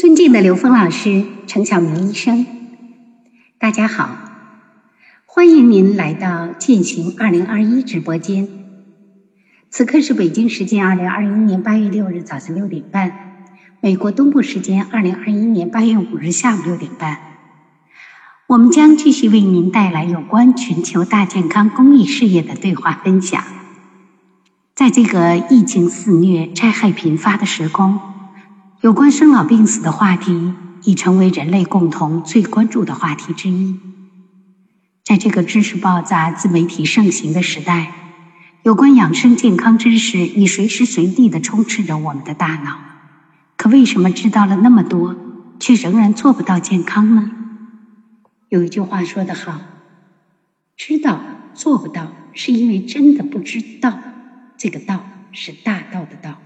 尊敬的刘峰老师、陈晓明医生，大家好，欢迎您来到践行二零二一直播间。此刻是北京时间二零二一年八月六日早上六点半，美国东部时间二零二一年八月五日下午六点半。我们将继续为您带来有关全球大健康公益事业的对话分享。在这个疫情肆虐、灾害频发的时空。有关生老病死的话题已成为人类共同最关注的话题之一。在这个知识爆炸、自媒体盛行的时代，有关养生健康知识已随时随地的充斥着我们的大脑。可为什么知道了那么多，却仍然做不到健康呢？有一句话说得好：“知道做不到，是因为真的不知道。”这个“道”是大道的“道”。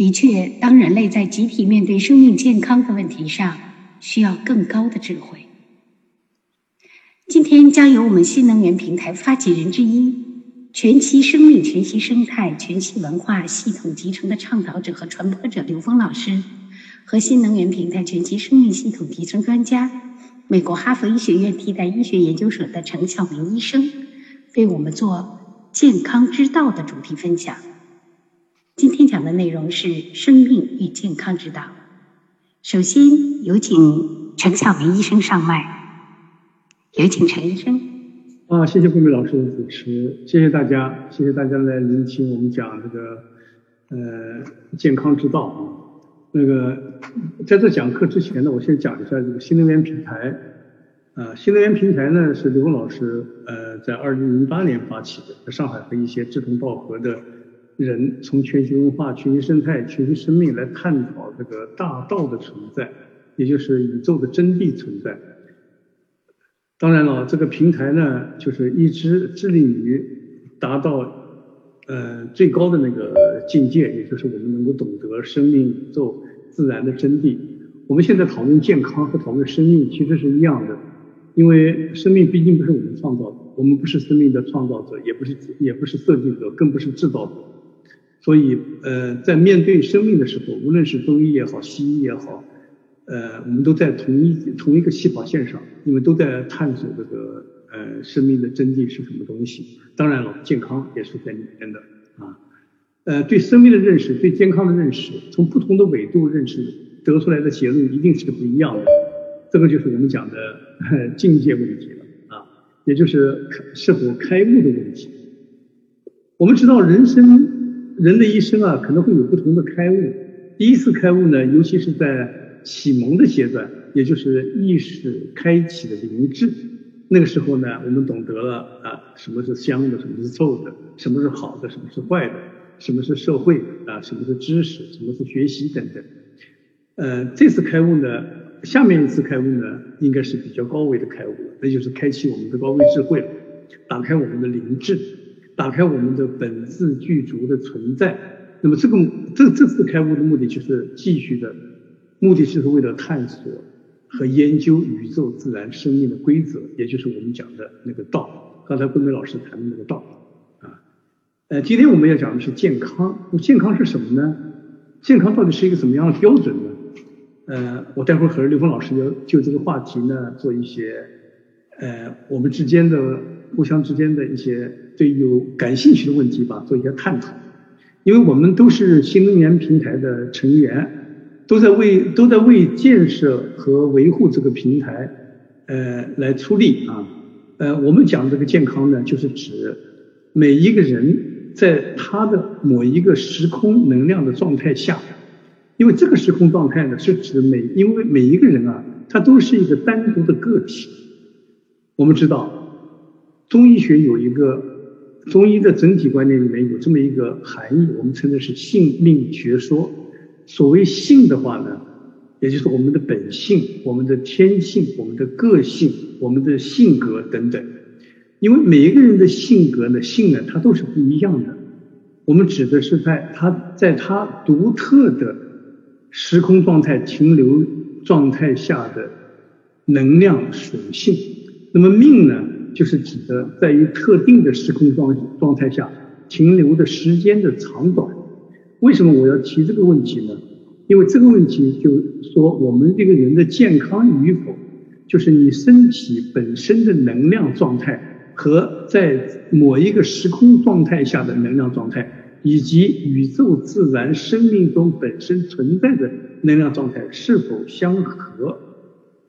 的确，当人类在集体面对生命健康的问题上，需要更高的智慧。今天将由我们新能源平台发起人之一、全息生命、全息生态、全息文化系统集成的倡导者和传播者刘峰老师，和新能源平台全息生命系统集成专家、美国哈佛医学院替代医学研究所的陈晓明医生，为我们做健康之道的主题分享。今天讲的内容是生命与健康之道。首先有请陈晓明医生上麦，有请陈医生。啊，谢谢桂梅老师的主持，谢谢大家，谢谢大家来聆听我们讲这个呃健康之道啊。那个在这讲课之前呢，我先讲一下这个新能源平台。啊，新能源平台呢是刘老师呃在二零零八年发起的，在上海和一些志同道合的。人从全息文化、全息生态、全息生命来探讨这个大道的存在，也就是宇宙的真谛存在。当然了，这个平台呢，就是一直致力于达到呃最高的那个境界，也就是我们能够懂得生命、宇宙、自然的真谛。我们现在讨论健康和讨论生命其实是一样的，因为生命毕竟不是我们创造的，我们不是生命的创造者，也不是也不是设计者，更不是制造者。所以，呃，在面对生命的时候，无论是中医也好，西医也好，呃，我们都在同一同一个起跑线上，因为都在探索这个呃生命的真谛是什么东西。当然了，健康也是在里面的啊。呃，对生命的认识，对健康的认识，从不同的纬度认识得出来的结论一定是不一样的。这个就是我们讲的 境界问题了啊，也就是是否开悟的问题。我们知道人生。人的一生啊，可能会有不同的开悟。第一次开悟呢，尤其是在启蒙的阶段，也就是意识开启的灵智。那个时候呢，我们懂得了啊，什么是香的，什么是臭的，什么是好的，什么是坏的，什么是社会啊，什么是知识，什么是学习等等。呃，这次开悟呢，下面一次开悟呢，应该是比较高维的开悟，那就是开启我们的高维智慧，打开我们的灵智。打开我们的本自具足的存在，那么这个这这次开悟的目的就是继续的，目的就是为了探索和研究宇宙自然生命的规则，也就是我们讲的那个道。刚才桂梅老师谈的那个道啊，呃，今天我们要讲的是健康。那健康是什么呢？健康到底是一个什么样的标准呢？呃，我待会儿和刘峰老师要就这个话题呢做一些呃我们之间的互相之间的一些。对有感兴趣的问题吧，做一些探讨，因为我们都是新能源平台的成员，都在为都在为建设和维护这个平台，呃，来出力啊，呃，我们讲这个健康呢，就是指每一个人在他的某一个时空能量的状态下，因为这个时空状态呢，是指每因为每一个人啊，他都是一个单独的个体，我们知道中医学有一个。中医的整体观念里面有这么一个含义，我们称的是性命学说。所谓性的话呢，也就是我们的本性、我们的天性、我们的个性、我们的性格等等。因为每一个人的性格呢、性呢，它都是不一样的。我们指的是在他在他独特的时空状态停留状态下的能量属性。那么命呢？就是指的在于特定的时空状状态下停留的时间的长短。为什么我要提这个问题呢？因为这个问题就说我们这个人的健康与否，就是你身体本身的能量状态和在某一个时空状态下的能量状态，以及宇宙自然生命中本身存在的能量状态是否相合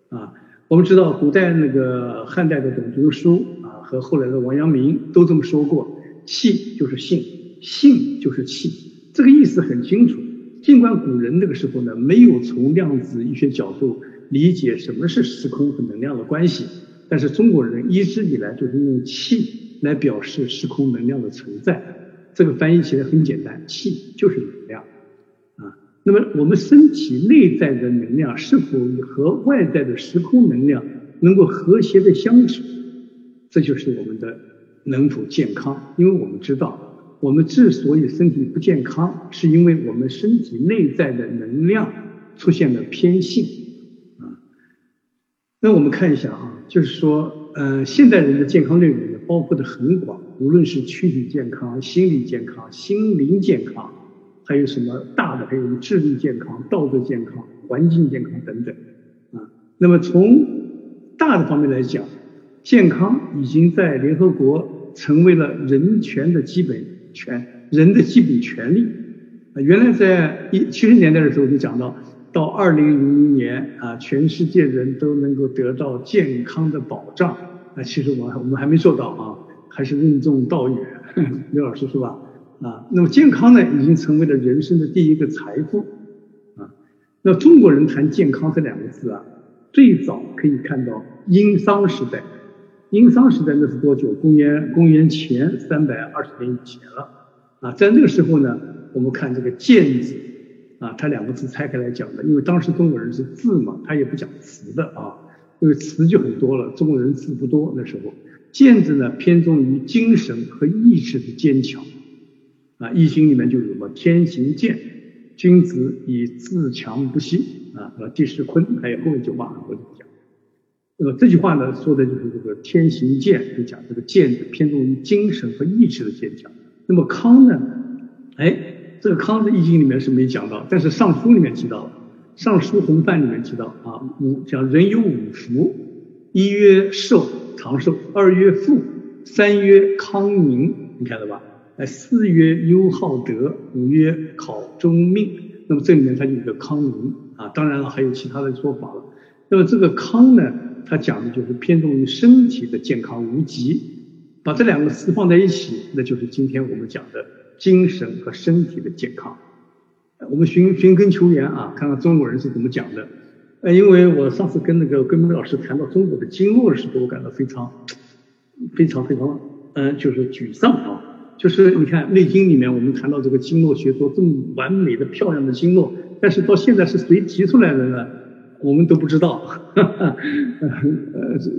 啊？我们知道古代那个汉代的董仲舒啊和后来的王阳明都这么说过，气就是性，性就是气，这个意思很清楚。尽管古人那个时候呢，没有从量子医学角度理解什么是时空和能量的关系，但是中国人一直以来就是用气来表示时空能量的存在。这个翻译起来很简单，气就是能量。那么我们身体内在的能量是否和外在的时空能量能够和谐的相处，这就是我们的能否健康。因为我们知道。我们之所以身体不健康，是因为我们身体内在的能量出现了偏性啊。那我们看一下啊，就是说，呃，现代人的健康内容也，包括的很广，无论是躯体健康、心理健康、心灵健康，还有什么大的，还有智力健康、道德健康、环境健康等等啊。那么从大的方面来讲，健康已经在联合国成为了人权的基本。权人的基本权利啊，原来在一七十年代的时候就讲到，到二零零零年啊，全世界人都能够得到健康的保障啊。其实我我们还没做到啊，还是任重道远。刘老师是吧？啊，那么健康呢，已经成为了人生的第一个财富啊。那中国人谈健康这两个字啊，最早可以看到殷商时代。殷商时代那是多久？公元公元前三百二十年以前了啊，在那个时候呢，我们看这个健字啊，它两个字拆开来讲的，因为当时中国人是字嘛，他也不讲词的啊，因为词就很多了，中国人字不多那时候。健字呢偏重于精神和意志的坚强啊，《易经》里面就有什么天行健，君子以自强不息啊，和地势坤，还有后面一句话我就不讲。那么这句话呢，说的就是这个天行健，就讲这个健字偏重于精神和意志的坚强。那么康呢？哎，这个康在易经里面是没讲到，但是尚书里面提到了，尚书洪范里面提到啊，五讲人有五福：一曰寿，长寿；二曰富；三曰康宁，你看到吧？哎，四曰优好德；五曰考中命。那么这里面它就有个康宁啊，当然了，还有其他的说法了。那么这个康呢？它讲的就是偏重于身体的健康无疾，把这两个词放在一起，那就是今天我们讲的精神和身体的健康。我们寻寻根求源啊，看看中国人是怎么讲的。呃，因为我上次跟那个桂明老师谈到中国的经络的时候，我感到非常非常非常嗯，就是沮丧啊。就是你看《内经》里面我们谈到这个经络学说这么完美的漂亮的经络，但是到现在是谁提出来的呢？我们都不知道，呃，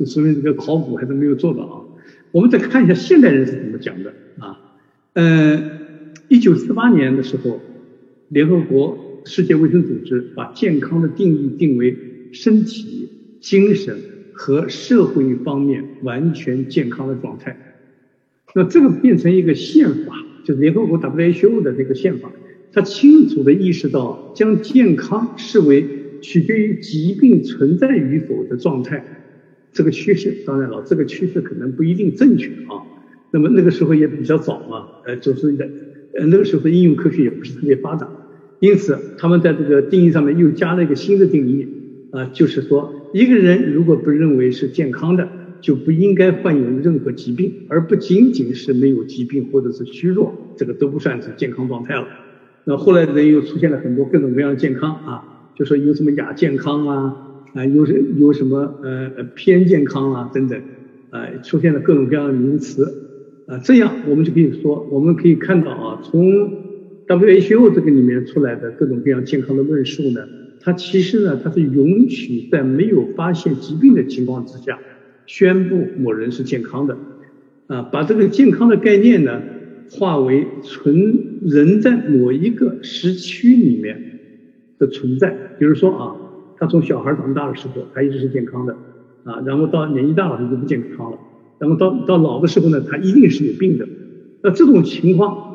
说明这个考古还是没有做到啊。我们再看一下现代人是怎么讲的啊。呃，一九四八年的时候，联合国世界卫生组织把健康的定义定为身体、精神和社会方面完全健康的状态。那这个变成一个宪法，就是联合国 WHO 的这个宪法，它清楚的意识到将健康视为。取决于疾病存在与否的状态，这个趋势当然了，这个趋势可能不一定正确啊。那么那个时候也比较早嘛，呃，就是的，呃，那个时候的应用科学也不是特别发达，因此他们在这个定义上面又加了一个新的定义啊，就是说一个人如果不认为是健康的，就不应该患有任何疾病，而不仅仅是没有疾病或者是虚弱，这个都不算是健康状态了。那后来人又出现了很多各种各样的健康啊。就说有什么亚健康啊，啊有什有什么呃偏健康啊等等，啊出现了各种各样的名词，啊这样我们就可以说，我们可以看到啊，从 WHO 这个里面出来的各种各样健康的论述呢，它其实呢它是允许在没有发现疾病的情况之下，宣布某人是健康的，啊把这个健康的概念呢化为存人在某一个时区里面。的存在，比如说啊，他从小孩长大的时候，他一直是健康的啊，然后到年纪大了他就不健康了，然后到到老的时候呢，他一定是有病的。那这种情况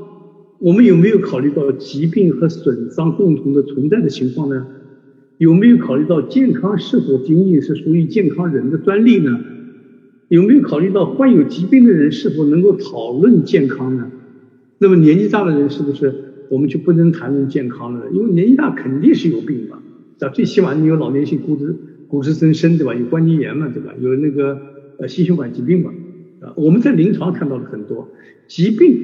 我们有没有考虑到疾病和损伤共同的存在的情况呢？有没有考虑到健康是否仅仅是属于健康人的专利呢？有没有考虑到患有疾病的人是否能够讨论健康呢？那么年纪大的人是不是我们就不能谈论健康了？因为年纪大肯定是有病嘛，对？最起码你有老年性骨质骨质增生，对吧？有关节炎嘛，对吧？有那个呃心血管疾病嘛，啊，我们在临床看到了很多疾病，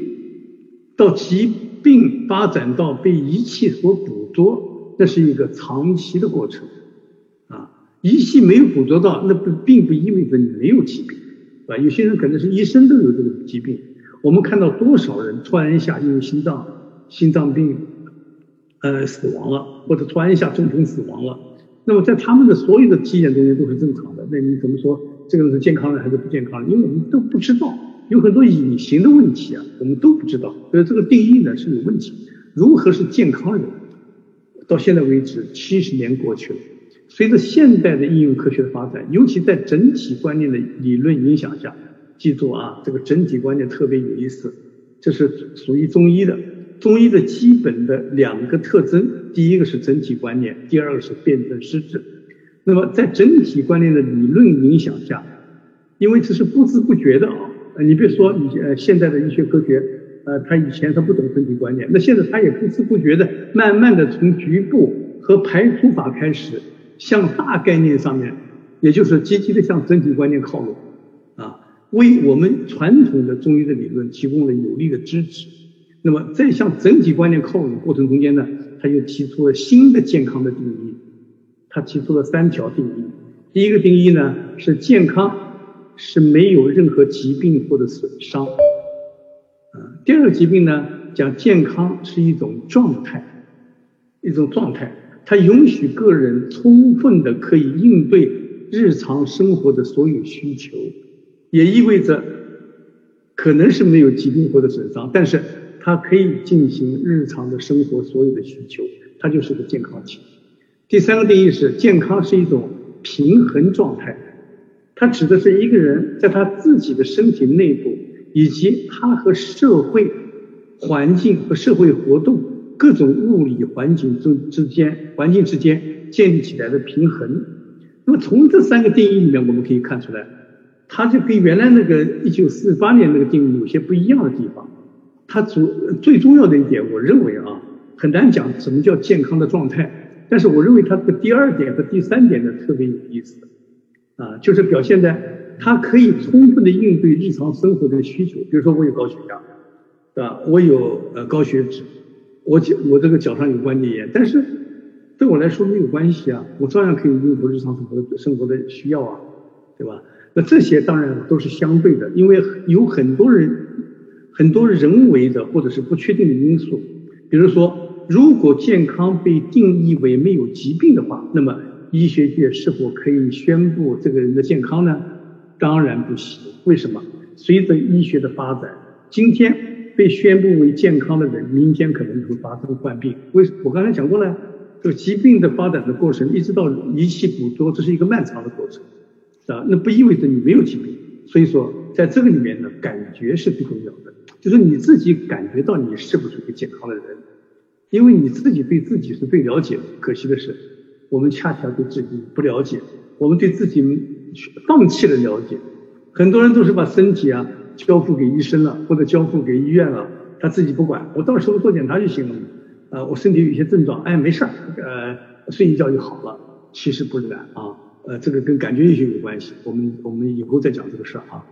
到疾病发展到被仪器所捕捉，那是一个长期的过程。仪器没有捕捉到，那不并不意味着你没有疾病，啊，有些人可能是一生都有这个疾病。我们看到多少人突然一下因为心脏心脏病，呃，死亡了，或者突然一下中风死亡了。那么在他们的所有的体检中间都是正常的，那你怎么说这个人是健康人还是不健康人？因为我们都不知道，有很多隐形的问题啊，我们都不知道，所以这个定义呢是有问题。如何是健康人？到现在为止，七十年过去了。随着现代的应用科学的发展，尤其在整体观念的理论影响下，记住啊，这个整体观念特别有意思。这是属于中医的，中医的基本的两个特征，第一个是整体观念，第二个是辨证施治。那么在整体观念的理论影响下，因为这是不知不觉的啊，你别说你呃现在的医学科学，呃，他以前他不懂整体观念，那现在他也不知不觉的，慢慢的从局部和排除法开始。向大概念上面，也就是积极的向整体观念靠拢，啊，为我们传统的中医的理论提供了有力的支持。那么在向整体观念靠拢的过程中间呢，他又提出了新的健康的定义。他提出了三条定义。第一个定义呢是健康是没有任何疾病或者损伤。啊，第二个疾病呢讲健康是一种状态，一种状态。它允许个人充分的可以应对日常生活的所有需求，也意味着可能是没有疾病或者损伤，但是它可以进行日常的生活所有的需求，它就是个健康体。第三个定义是健康是一种平衡状态，它指的是一个人在他自己的身体内部以及他和社会环境和社会活动。各种物理环境中之间环境之间建立起来的平衡，那么从这三个定义里面，我们可以看出来，它就跟原来那个一九四八年那个定义有些不一样的地方。它主最重要的一点，我认为啊，很难讲什么叫健康的状态，但是我认为它的第二点和第三点呢特别有意思，啊，就是表现在它可以充分的应对日常生活的需求，比如说我有高血压，对吧？我有呃高血脂。我脚我这个脚上有关节炎，但是对我来说没有关系啊，我照样可以应付日常生活的生活的需要啊，对吧？那这些当然都是相对的，因为有很多人很多人为的或者是不确定的因素，比如说，如果健康被定义为没有疾病的话，那么医学界是否可以宣布这个人的健康呢？当然不行。为什么？随着医学的发展，今天。被宣布为健康的人，明天可能会发生患病。为什我刚才讲过了，这个疾病的发展的过程，一直到仪器捕捉，这是一个漫长的过程，啊，那不意味着你没有疾病。所以说，在这个里面呢，感觉是最重要的，就是你自己感觉到你是不是一个健康的人，因为你自己对自己是最了解的。可惜的是，我们恰恰对自己不了解，我们对自己放弃了了解，很多人都是把身体啊。交付给医生了，或者交付给医院了，他自己不管，我到时候做检查就行了嘛。呃，我身体有一些症状，哎，没事儿，呃，睡一觉就好了。其实不然啊，呃，这个跟感觉医学有关系。我们我们以后再讲这个事儿啊。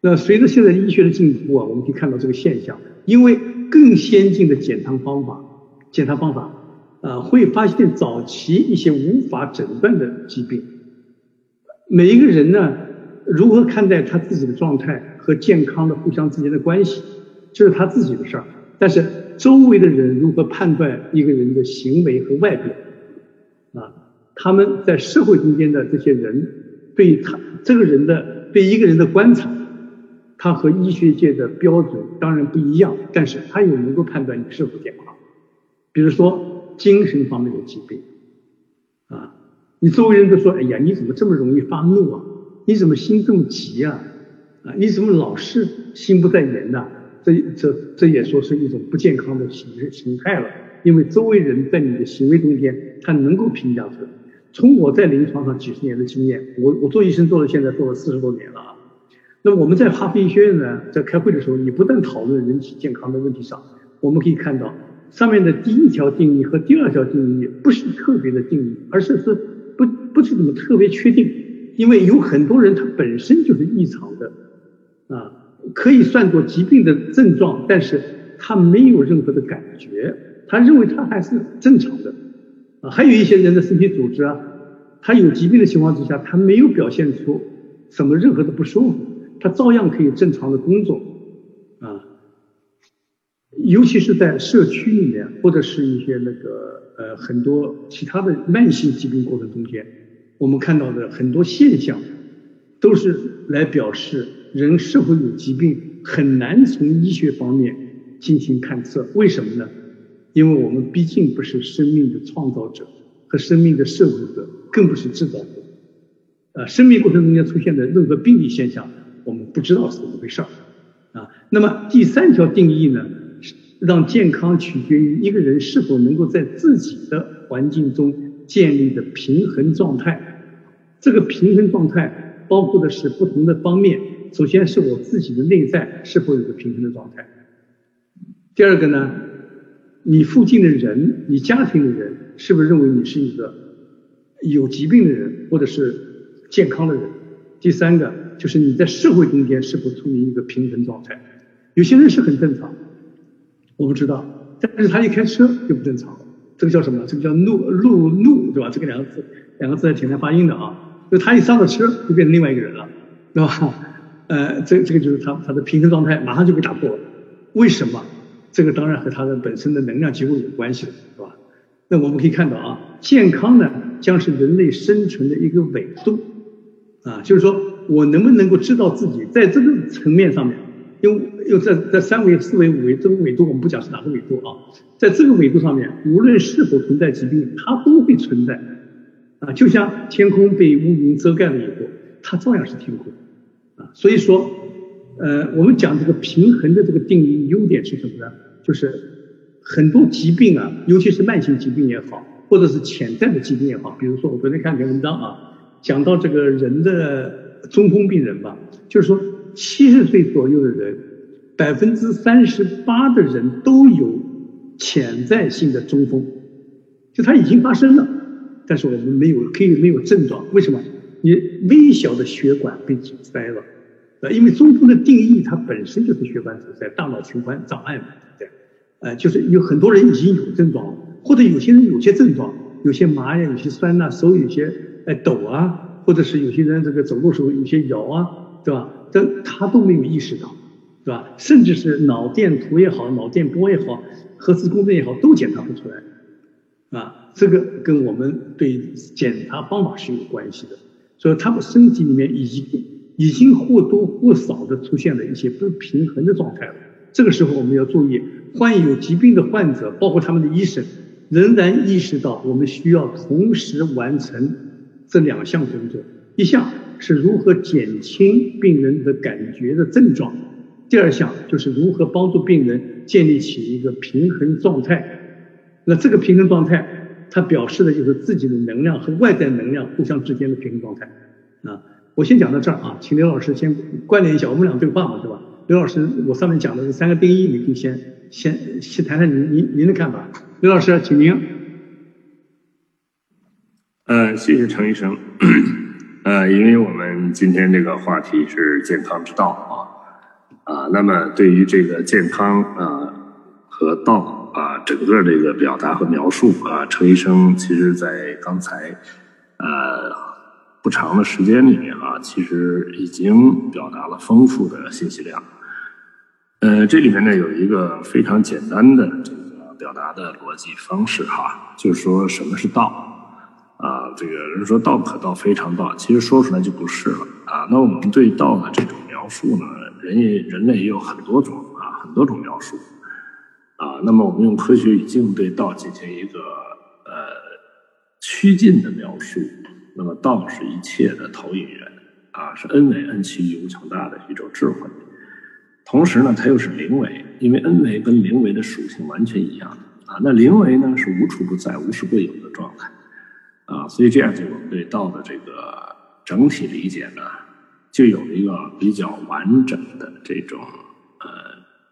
那随着现在医学的进步啊，我们可以看到这个现象，因为更先进的检查方法，检查方法啊，会发现早期一些无法诊断的疾病。每一个人呢，如何看待他自己的状态？和健康的互相之间的关系，这是他自己的事儿。但是周围的人如何判断一个人的行为和外表啊？他们在社会中间的这些人对他这个人的对一个人的观察，他和医学界的标准当然不一样，但是他也能够判断你是否健康。比如说精神方面的疾病啊，你周围人都说：“哎呀，你怎么这么容易发怒啊？你怎么心这么急呀？”啊，你怎么老是心不在焉呢？这这这也说是一种不健康的形形态了，因为周围人在你的行为中间，他能够评价出来。从我在临床上几十年的经验，我我做医生做了现在做了四十多年了啊。那我们在哈佛医学院呢，在开会的时候，你不但讨论人体健康的问题上，我们可以看到上面的第一条定义和第二条定义不是特别的定义，而是是不不是怎么特别确定，因为有很多人他本身就是异常的啊，可以算作疾病的症状，但是他没有任何的感觉，他认为他还是正常的啊。还有一些人的身体组织啊，他有疾病的情况之下，他没有表现出什么任何的不舒服。他照样可以正常的工作，啊，尤其是在社区里面，或者是一些那个呃很多其他的慢性疾病过程中间，我们看到的很多现象，都是来表示人是否有疾病很难从医学方面进行探测。为什么呢？因为我们毕竟不是生命的创造者和生命的摄入者，更不是制造者，啊，生命过程中间出现的任何病理现象。我们不知道是怎么回事儿啊。那么第三条定义呢，让健康取决于一个人是否能够在自己的环境中建立的平衡状态。这个平衡状态包括的是不同的方面。首先是我自己的内在是否有个平衡的状态。第二个呢，你附近的人，你家庭的人是不是认为你是一个有疾病的人，或者是健康的人？第三个。就是你在社会中间是否处于一个平衡状态？有些人是很正常，我不知道，但是他一开车就不正常。这个叫什么？这个叫怒怒怒，对吧？这个两个字，两个字还挺难发音的啊。就他一上了车，就变成另外一个人了，对吧？呃，这这个就是他他的平衡状态马上就被打破了。为什么？这个当然和他的本身的能量结构有关系的，是吧？那我们可以看到啊，健康呢将是人类生存的一个纬度啊，就是说。我能不能够知道自己在这个层面上面，因为又在在三维、四维、五维这个维度，我们不讲是哪个维度啊，在这个维度上面，无论是否存在疾病，它都会存在啊，就像天空被乌云遮盖了以后，它照样是天空啊。所以说，呃，我们讲这个平衡的这个定义优点是什么呢？就是很多疾病啊，尤其是慢性疾病也好，或者是潜在的疾病也好，比如说我昨天看篇文章啊，讲到这个人的。中风病人吧，就是说七十岁左右的人，百分之三十八的人都有潜在性的中风，就它已经发生了，但是我们没有可以没有症状，为什么？你微小的血管被阻塞了，呃，因为中风的定义它本身就是血管阻塞、大脑循环障碍嘛，对？呃，就是有很多人已经有症状了，或者有些人有些症状，有些麻呀，有些酸呐，手有些哎抖啊。或者是有些人这个走路时候有些摇啊，对吧？但他都没有意识到，对吧？甚至是脑电图也好，脑电波也好，核磁共振也好，都检查不出来，啊，这个跟我们对检查方法是有关系的。所以他们身体里面已经已经或多或少的出现了一些不平衡的状态了。这个时候我们要注意，患有疾病的患者，包括他们的医生，仍然意识到我们需要同时完成。这两项工作，一项是如何减轻病人的感觉的症状，第二项就是如何帮助病人建立起一个平衡状态。那这个平衡状态，它表示的就是自己的能量和外在能量互相之间的平衡状态。啊，我先讲到这儿啊，请刘老师先关联一下，我们俩对话嘛，对吧？刘老师，我上面讲的这三个定义，你可以先先先谈谈您您您的看法。刘老师，请您。呃，谢谢程医生。呃，因为我们今天这个话题是健康之道啊，啊，那么对于这个健康啊和道啊整个这个表达和描述啊，陈医生其实在刚才呃不长的时间里面啊，其实已经表达了丰富的信息量。呃，这里面呢有一个非常简单的这个表达的逻辑方式哈，就是说什么是道。啊，这个人说道可道非常道，其实说出来就不是了啊。那我们对道的这种描述呢，人也人类也有很多种啊，很多种描述啊。那么我们用科学语境对道进行一个呃趋近的描述，那么道是一切的投影源啊，是恩为恩其无穷大的一种智慧。同时呢，它又是零维，因为 n 维跟零维的属性完全一样啊。那零维呢是无处不在、无时不有的状态啊，所以这样就我们对道的这个整体理解呢，就有了一个比较完整的这种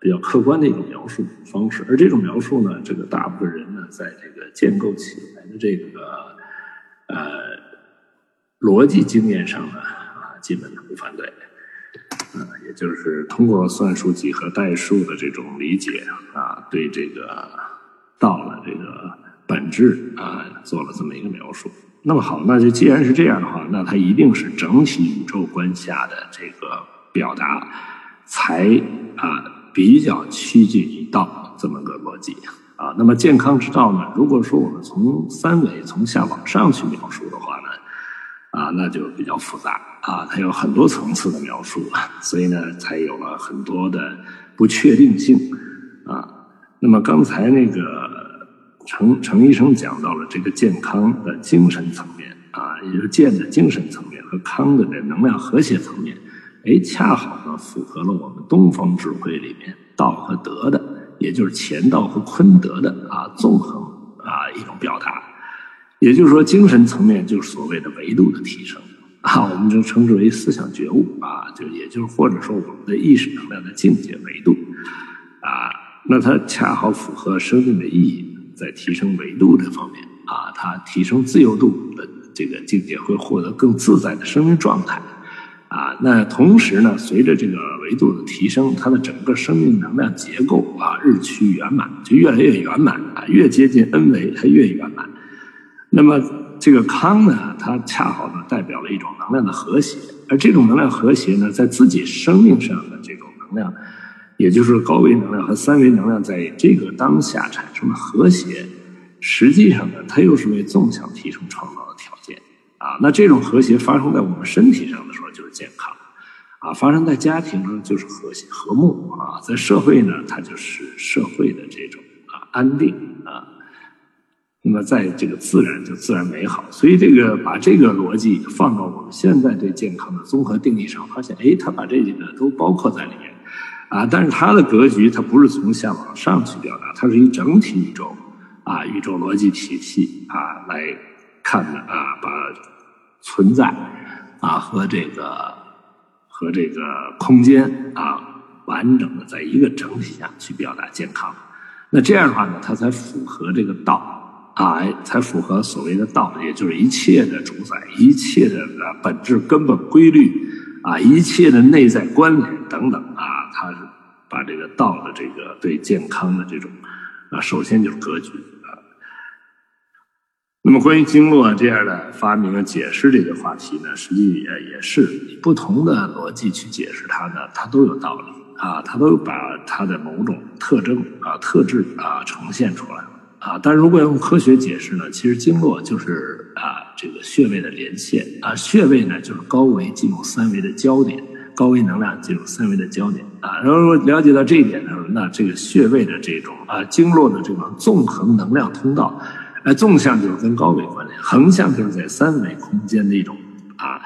比较客观的一种描述方式。而这种描述呢，这个大部分人呢，在这个建构起来的这个呃逻辑经验上呢，啊，基本都不反对。啊，也就是通过算术几何代数的这种理解啊，对这个道的这个本质啊，做了这么一个描述。那么好，那就既然是这样的话，那它一定是整体宇宙观下的这个表达，才啊比较趋近于道这么个逻辑啊。那么健康之道呢？如果说我们从三维从下往上去描述的话呢？啊，那就比较复杂啊，它有很多层次的描述，所以呢，才有了很多的不确定性啊。那么刚才那个程程医生讲到了这个健康的精神层面啊，也就是健的精神层面和康的这能量和谐层面，哎，恰好符合了我们东方智慧里面道和德的，也就是乾道和坤德的啊纵横啊一种表达。也就是说，精神层面就是所谓的维度的提升。啊，我们就称之为思想觉悟啊，就也就是或者说我们的意识能量的境界维度。啊，那它恰好符合生命的意义，在提升维度这方面啊，它提升自由度的这个境界会获得更自在的生命状态。啊。那同时呢，随着这个维度的提升，它的整个生命能量结构啊日趋圆满，就越来越圆满啊，越接近 N 维，它越圆满。那么这个康呢，它恰好呢代表了一种能量的和谐，而这种能量和谐呢，在自己生命上的这种能量，也就是高维能量和三维能量在这个当下产生的和谐，实际上呢，它又是为纵向提升创造的条件啊。那这种和谐发生在我们身体上的时健康，啊，发生在家庭呢就是和谐和睦啊，在社会呢它就是社会的这种啊安定啊。那么，在这个自然就自然美好，所以这个把这个逻辑放到我们现在对健康的综合定义上，发现，哎，它把这几个都包括在里面，啊，但是它的格局它不是从下往上去表达，它是一整体宇宙，啊，宇宙逻辑体系啊来看的啊，把存在啊和这个和这个空间啊完整的在一个整体下去表达健康，那这样的话呢，它才符合这个道。啊，才符合所谓的道，也就是一切的主宰，一切的本质根本规律，啊，一切的内在关联等等啊，他是把这个道的这个对健康的这种啊，首先就是格局。那么关于经络这样的发明和解释这个话题呢，实际也也是以不同的逻辑去解释它呢，它都有道理啊，它都把它的某种特征啊、特质啊呈现出来。啊，但如果用科学解释呢，其实经络就是啊这个穴位的连线啊，穴位呢就是高维进入三维的焦点，高维能量进入三维的焦点啊。然后了解到这一点呢，那这个穴位的这种啊经络的这种纵横能量通道，哎，纵向就是跟高维关联，横向就是在三维空间的一种啊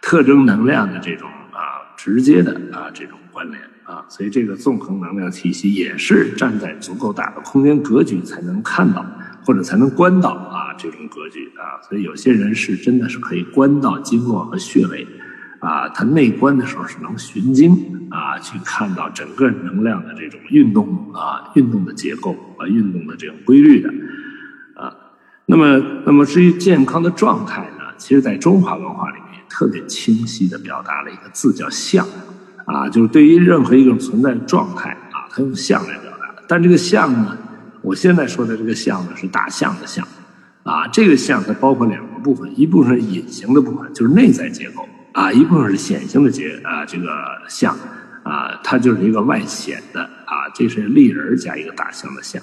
特征能量的这种啊直接的啊这种关联。啊，所以这个纵横能量体系也是站在足够大的空间格局才能看到，或者才能观到啊这种格局啊。所以有些人是真的是可以观到经络和穴位，啊，他内观的时候是能寻经啊，去看到整个能量的这种运动啊，运动的结构啊，运动的这种规律的。那么，那么至于健康的状态呢，其实在中华文化里面特别清晰的表达了一个字叫相。啊，就是对于任何一种存在的状态啊，它用相来表达。但这个相呢，我现在说的这个相呢，是大象的象。啊，这个相它包括两个部分，一部分是隐形的部分，就是内在结构啊；一部分是显性的结啊，这个相啊，它就是一个外显的啊。这是立人加一个大象的象，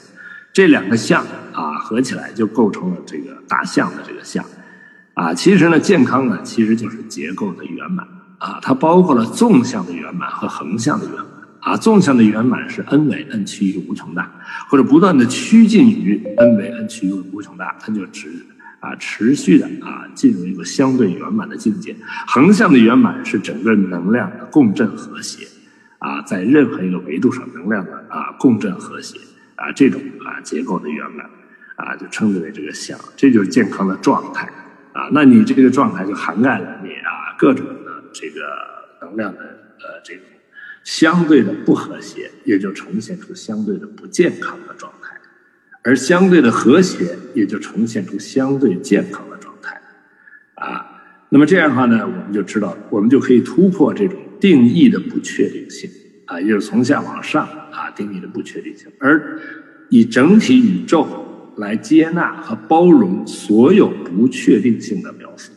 这两个象啊合起来就构成了这个大象的这个象。啊，其实呢，健康呢，其实就是结构的圆满。啊，它包括了纵向的圆满和横向的圆满。啊，纵向的圆满是 n 维 n 趋于无穷大，或者不断的趋近于 n 维 n 趋于无穷大，它就只啊持续的啊进入一个相对圆满的境界。横向的圆满是整个能量的共振和谐，啊，在任何一个维度上能量的啊共振和谐啊这种啊结构的圆满啊，就称之为这个相，这就是健康的状态啊。那你这个状态就涵盖了你啊各种的这个能量的呃这种相对的不和谐，也就呈现出相对的不健康的状态，而相对的和谐也就呈现出相对健康的状态啊。那么这样的话呢，我们就知道，我们就可以突破这种。定义的不确定性啊，也就是从下往上啊定义的不确定性，而以整体宇宙来接纳和包容所有不确定性的描述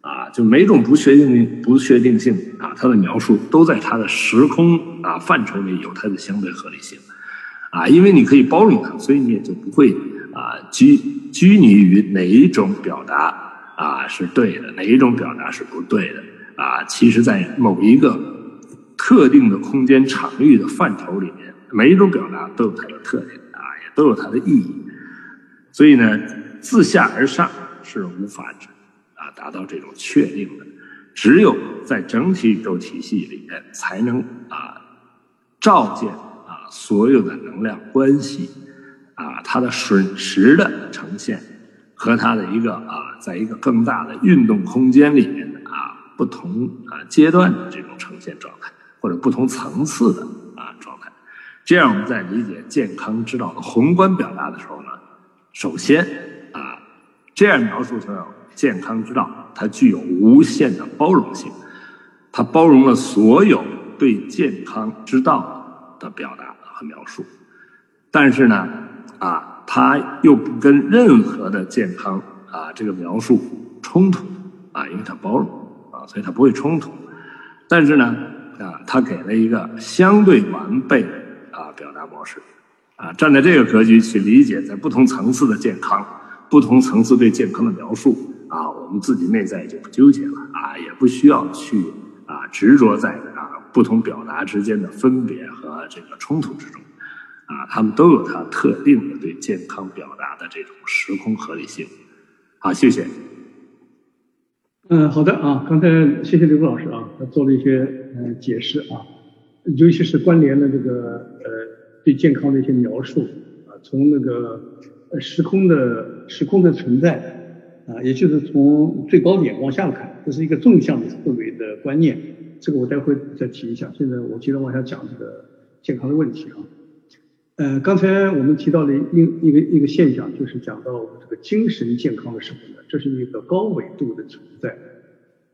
啊，就每种不确定性不确定性啊，它的描述都在它的时空啊范畴里有它的相对合理性啊，因为你可以包容它，所以你也就不会啊拘拘泥于哪一种表达啊是对的，哪一种表达是不对的。啊，其实，在某一个特定的空间场域的范畴里面，每一种表达都有它的特点啊，也都有它的意义。所以呢，自下而上是无法啊达到这种确定的，只有在整体宇宙体系里面，才能啊照见啊所有的能量关系啊它的瞬时的呈现和它的一个啊，在一个更大的运动空间里面的啊。不同啊阶段的这种呈现状态，或者不同层次的啊状态，这样我们在理解健康之道的宏观表达的时候呢，首先啊这样描述出来健康之道，它具有无限的包容性，它包容了所有对健康之道的表达和描述，但是呢啊它又不跟任何的健康啊这个描述冲突啊，因为它包容啊。所以它不会冲突，但是呢，啊，他给了一个相对完备的啊表达模式，啊，站在这个格局去理解，在不同层次的健康，不同层次对健康的描述，啊，我们自己内在就不纠结了，啊，也不需要去啊执着在啊不同表达之间的分别和这个冲突之中，啊，他们都有它特定的对健康表达的这种时空合理性，好，谢谢。嗯，好的啊，刚才谢谢刘老师啊，他做了一些嗯解释啊，尤其是关联的这个呃对健康的一些描述啊，从那个时空的时空的存在啊，也就是从最高点往下看，这是一个纵向的思维的观念，这个我待会再提一下。现在我接着往下讲这个健康的问题啊。呃，刚才我们提到了一一个一个现象，就是讲到这个精神健康的时候呢，这是一个高纬度的存在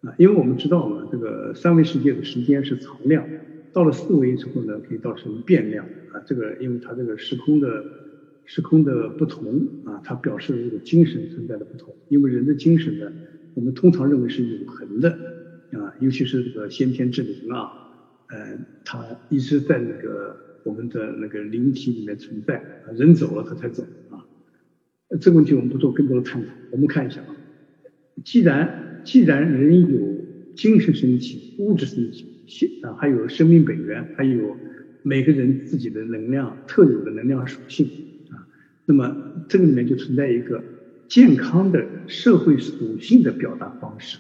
啊，因为我们知道嘛，这个三维世界的时间是常量，到了四维之后呢，可以到成变量啊，这个因为它这个时空的时空的不同啊，它表示了这个精神存在的不同，因为人的精神呢，我们通常认为是永恒的啊，尤其是这个先天之灵啊，呃，它一直在那个。我们的那个灵体里面存在啊，人走了它才走啊。这个问题我们不做更多的探讨。我们看一下啊，既然既然人有精神身体、物质身体，啊还有生命本源，还有每个人自己的能量特有的能量属性啊，那么这个里面就存在一个健康的社会属性的表达方式，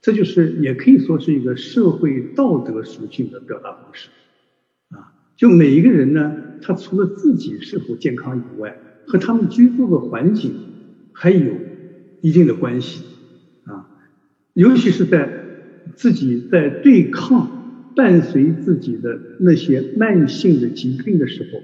这就是也可以说是一个社会道德属性的表达方式。啊就每一个人呢，他除了自己是否健康以外，和他们居住的环境还有一定的关系。尤其是在自己在对抗伴随自己的那些慢性的疾病的时候，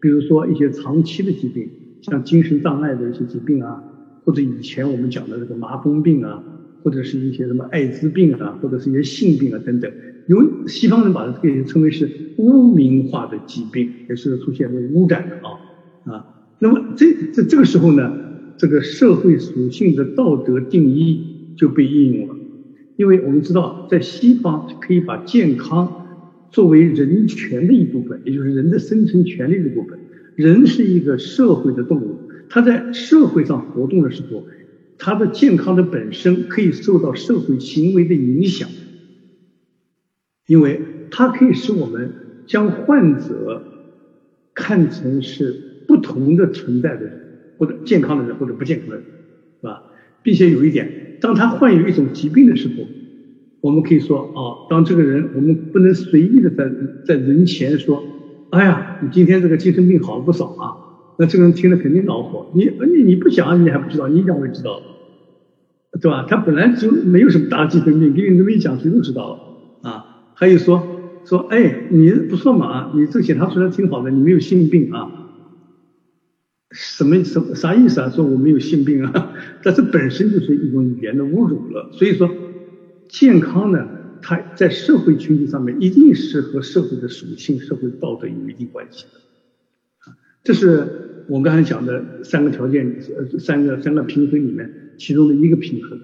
比如说一些长期的疾病，像精神障碍的一些疾病啊，或者以前我们讲的这个麻风病啊，或者是一些什么艾滋病啊，或者是一些性病啊等等。由西方人把这个称为是污名化的疾病，也是出现为污染的啊啊。那么这这这个时候呢，这个社会属性的道德定义就被应用了。因为我们知道，在西方可以把健康作为人权的一部分，也就是人的生存权利的部分。人是一个社会的动物，他在社会上活动的时候，他的健康的本身可以受到社会行为的影响。因为它可以使我们将患者看成是不同的存在的人，或者健康的人，或者不健康的人，是吧？并且有一点，当他患有一种疾病的时候，我们可以说啊，当这个人，我们不能随意的在在人前说，哎呀，你今天这个精神病好了不少啊，那这个人听了肯定恼火。你你你不讲，你还不知道，你一讲我也知道了，对吧？他本来就没有什么大精神病，给你这么一讲，谁都知道了啊。还有说说，哎，你不错嘛，你这检查出来挺好的，你没有性病啊。什么什么啥意思啊？说我没有性病啊？但这本身就是一种语言的侮辱了。所以说。健康呢，它在社会群体上面一定是和社会的属性、社会道德有一定关系的，啊，这是我刚才讲的三个条件，呃，三个三个平衡里面其中的一个平衡，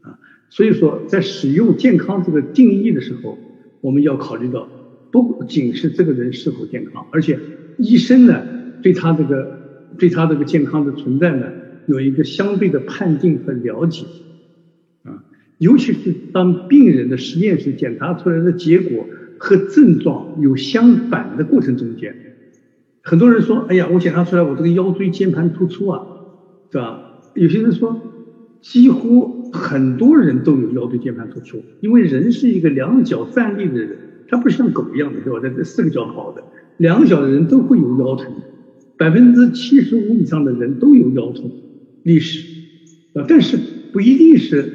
啊，所以说在使用健康这个定义的时候，我们要考虑到不仅是这个人是否健康，而且医生呢对他这个对他这个健康的存在呢有一个相对的判定和了解啊。尤其是当病人的实验室检查出来的结果和症状有相反的过程中间，很多人说：“哎呀，我检查出来我这个腰椎间盘突出啊，对吧？”有些人说，几乎很多人都有腰椎间盘突出，因为人是一个两脚站立的人，他不是像狗一样的，对吧？在这四个脚跑的，两脚的人都会有腰疼，百分之七十五以上的人都有腰痛历史啊，但是不一定是。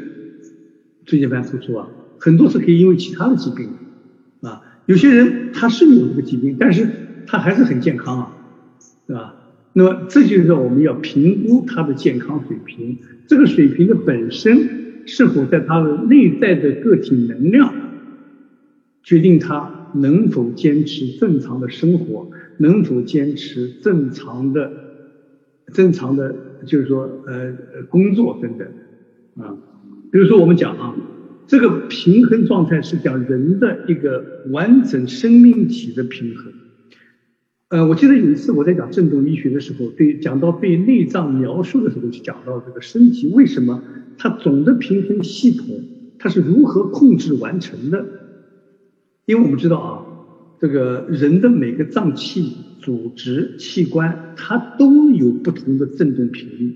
椎间盘突出啊，很多是可以因为其他的疾病啊，有些人他是有这个疾病，但是他还是很健康啊，对吧？那么这就是我们要评估他的健康水平，这个水平的本身是否在他的内在的个体能量，决定他能否坚持正常的生活，能否坚持正常的、正常的，就是说呃工作等等啊。比如说，我们讲啊，这个平衡状态是讲人的一个完整生命体的平衡。呃，我记得有一次我在讲振动医学的时候，对讲到对内脏描述的时候，就讲到这个身体为什么它总的平衡系统它是如何控制完成的？因为我们知道啊，这个人的每个脏器、组织、器官，它都有不同的振动频率。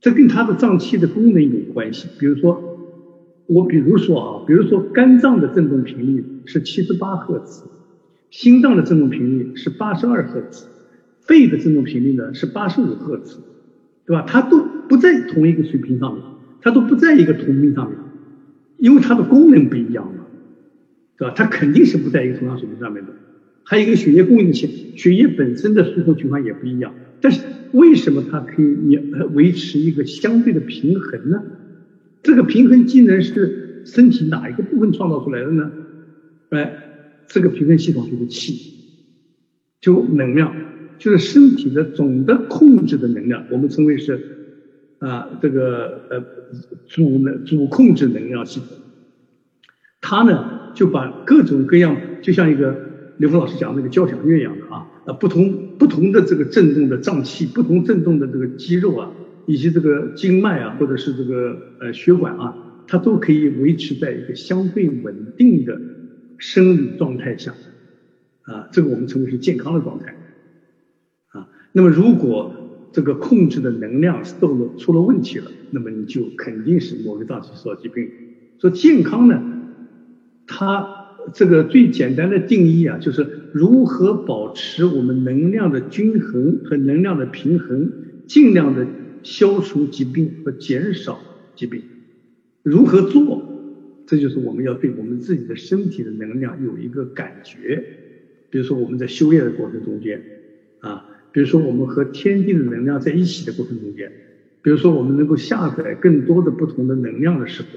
这跟它的脏器的功能有关系。比如说，我比如说啊，比如说肝脏的振动频率是七十八赫兹，心脏的振动频率是八十二赫兹，肺的振动频率呢是八十五赫兹，对吧？它都不在同一个水平上面，它都不在一个同频上面，因为它的功能不一样嘛，对吧？它肯定是不在一个同样水平上面的。还有一个血液供应器，血液本身的输送循环也不一样，但是。为什么它可以你维持一个相对的平衡呢？这个平衡机能是身体哪一个部分创造出来的呢？哎，这个平衡系统就是气，就能量，就是身体的总的控制的能量，我们称为是啊这个呃主能主控制能量系统。它呢就把各种各样，就像一个刘峰老师讲那个交响乐一样的啊。啊，不同不同的这个振动的脏器，不同振动的这个肌肉啊，以及这个经脉啊，或者是这个呃血管啊，它都可以维持在一个相对稳定的生理状态下，啊，这个我们称为是健康的状态，啊，那么如果这个控制的能量受了出了问题了，那么你就肯定是某个脏器受到疾病。说健康呢，它。这个最简单的定义啊，就是如何保持我们能量的均衡和能量的平衡，尽量的消除疾病和减少疾病。如何做？这就是我们要对我们自己的身体的能量有一个感觉。比如说我们在修炼的过程中间啊，比如说我们和天地的能量在一起的过程中间，比如说我们能够下载更多的不同的能量的时候，